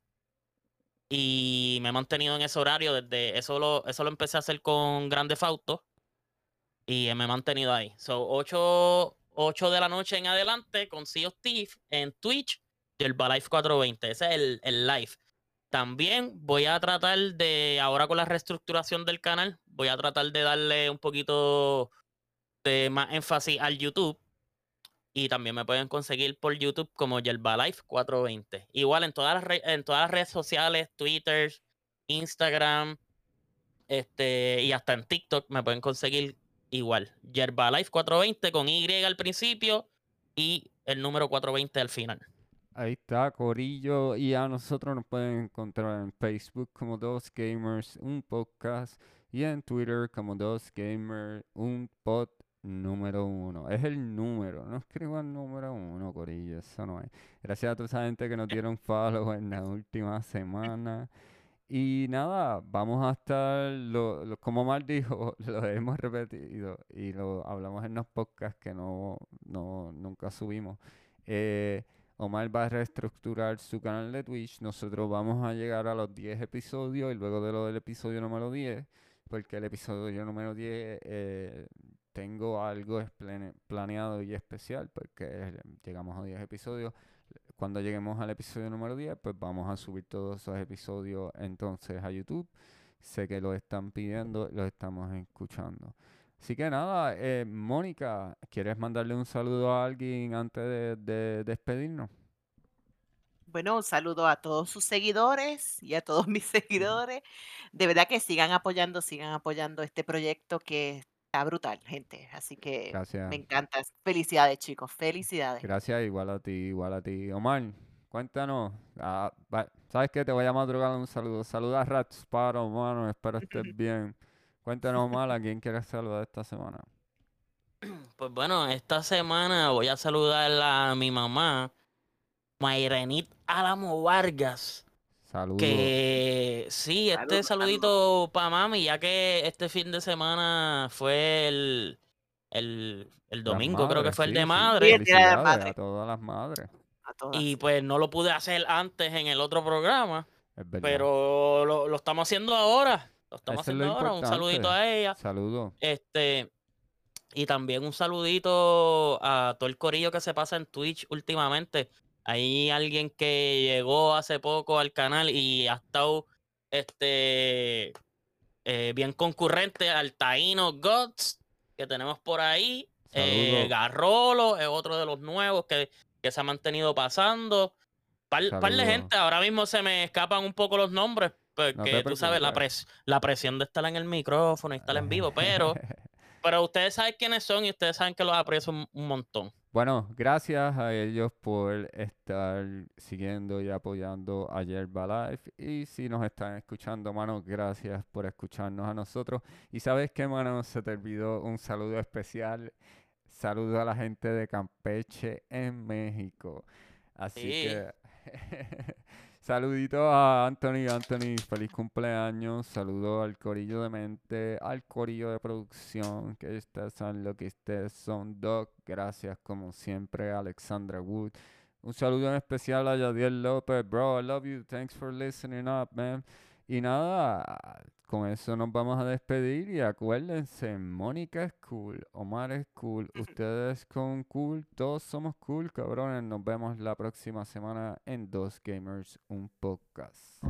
Y me he mantenido en ese horario desde. Eso lo, eso lo empecé a hacer con Grande Fauto. Y me he mantenido ahí. So, 8, 8 de la noche en adelante con Sea of en Twitch y el Balife 420. Ese es el, el live. También voy a tratar de, ahora con la reestructuración del canal, voy a tratar de darle un poquito de más énfasis al YouTube. Y también me pueden conseguir por YouTube como Yerbalife 420. Igual en todas las, en todas las redes sociales, Twitter, Instagram, este, y hasta en TikTok me pueden conseguir igual. Yerbalife 420 con Y al principio y el número 420 al final. Ahí está, Corillo. Y a nosotros nos pueden encontrar en Facebook como Dos Gamers, un podcast. Y en Twitter como Dos Gamers, un pod número uno. Es el número, no escriban número uno, Corillo. Eso no es. Gracias a toda esa gente que nos dieron follow en la última semana. Y nada, vamos a estar, lo, como Mar dijo, lo hemos repetido y lo hablamos en los podcasts que no, no nunca subimos. Eh, Omar va a reestructurar su canal de Twitch. Nosotros vamos a llegar a los 10 episodios y luego de lo del episodio número 10, porque el episodio número 10 eh, tengo algo planeado y especial, porque llegamos a 10 episodios. Cuando lleguemos al episodio número 10, pues vamos a subir todos esos episodios entonces a YouTube. Sé que lo están pidiendo, lo estamos escuchando. Así que nada, eh, Mónica, ¿quieres mandarle un saludo a alguien antes de, de despedirnos? Bueno, un saludo a todos sus seguidores y a todos mis seguidores. De verdad que sigan apoyando, sigan apoyando este proyecto que está brutal, gente. Así que Gracias. me encanta. Felicidades, chicos. Felicidades. Gracias, igual a ti, igual a ti. Omar, cuéntanos. ah, ¿Sabes qué? Te voy a madrugar un saludo. Saluda a Rat Sparrow, mano. Espero estés bien. Cuéntanos, Omar, a quién quieres saludar esta semana. Pues bueno, esta semana voy a saludar a mi mamá, Mayrenit Álamo Vargas. Saludos. Que sí, este Saludos, saludito para mami, ya que este fin de semana fue el, el, el domingo, creo que fue el de madre. Sí, el de Madre. a todas las madres. A todas. Y pues no lo pude hacer antes en el otro programa, Es verdad. pero lo, lo estamos haciendo ahora. Lo estamos Eso es haciendo lo ahora. Un saludito a ella. Saludos. Este, y también un saludito a todo el corillo que se pasa en Twitch últimamente. Hay alguien que llegó hace poco al canal y ha estado este eh, bien concurrente al Taino Gods que tenemos por ahí. Eh. Garrolo es otro de los nuevos que, que se ha mantenido pasando. Par, par de gente, ahora mismo se me escapan un poco los nombres, porque tú sabes, la, pres- la presión de estar en el micrófono y estar en vivo, pero, pero ustedes saben quiénes son y ustedes saben que los aprecio un, un montón. Bueno, gracias a ellos por estar siguiendo y apoyando a Yerba Life. Y si nos están escuchando, mano, gracias por escucharnos a nosotros. Y sabes qué, mano, se te olvidó un saludo especial. Saludo a la gente de Campeche en México. Así Sí. que saludito a Anthony. Anthony, feliz cumpleaños. Saludo al corillo de mente, al corillo de producción, que ustedes son lo que ustedes son. Doc, gracias como siempre, Alexandra Wood. Un saludo en especial a Yadiel López. Bro, I love you. Thanks for listening up, man. Y nada, con eso nos vamos a despedir y acuérdense, Mónica es cool, Omar es cool, ustedes con cool, todos somos cool, cabrones. Nos vemos la próxima semana en Dos Gamers, un podcast.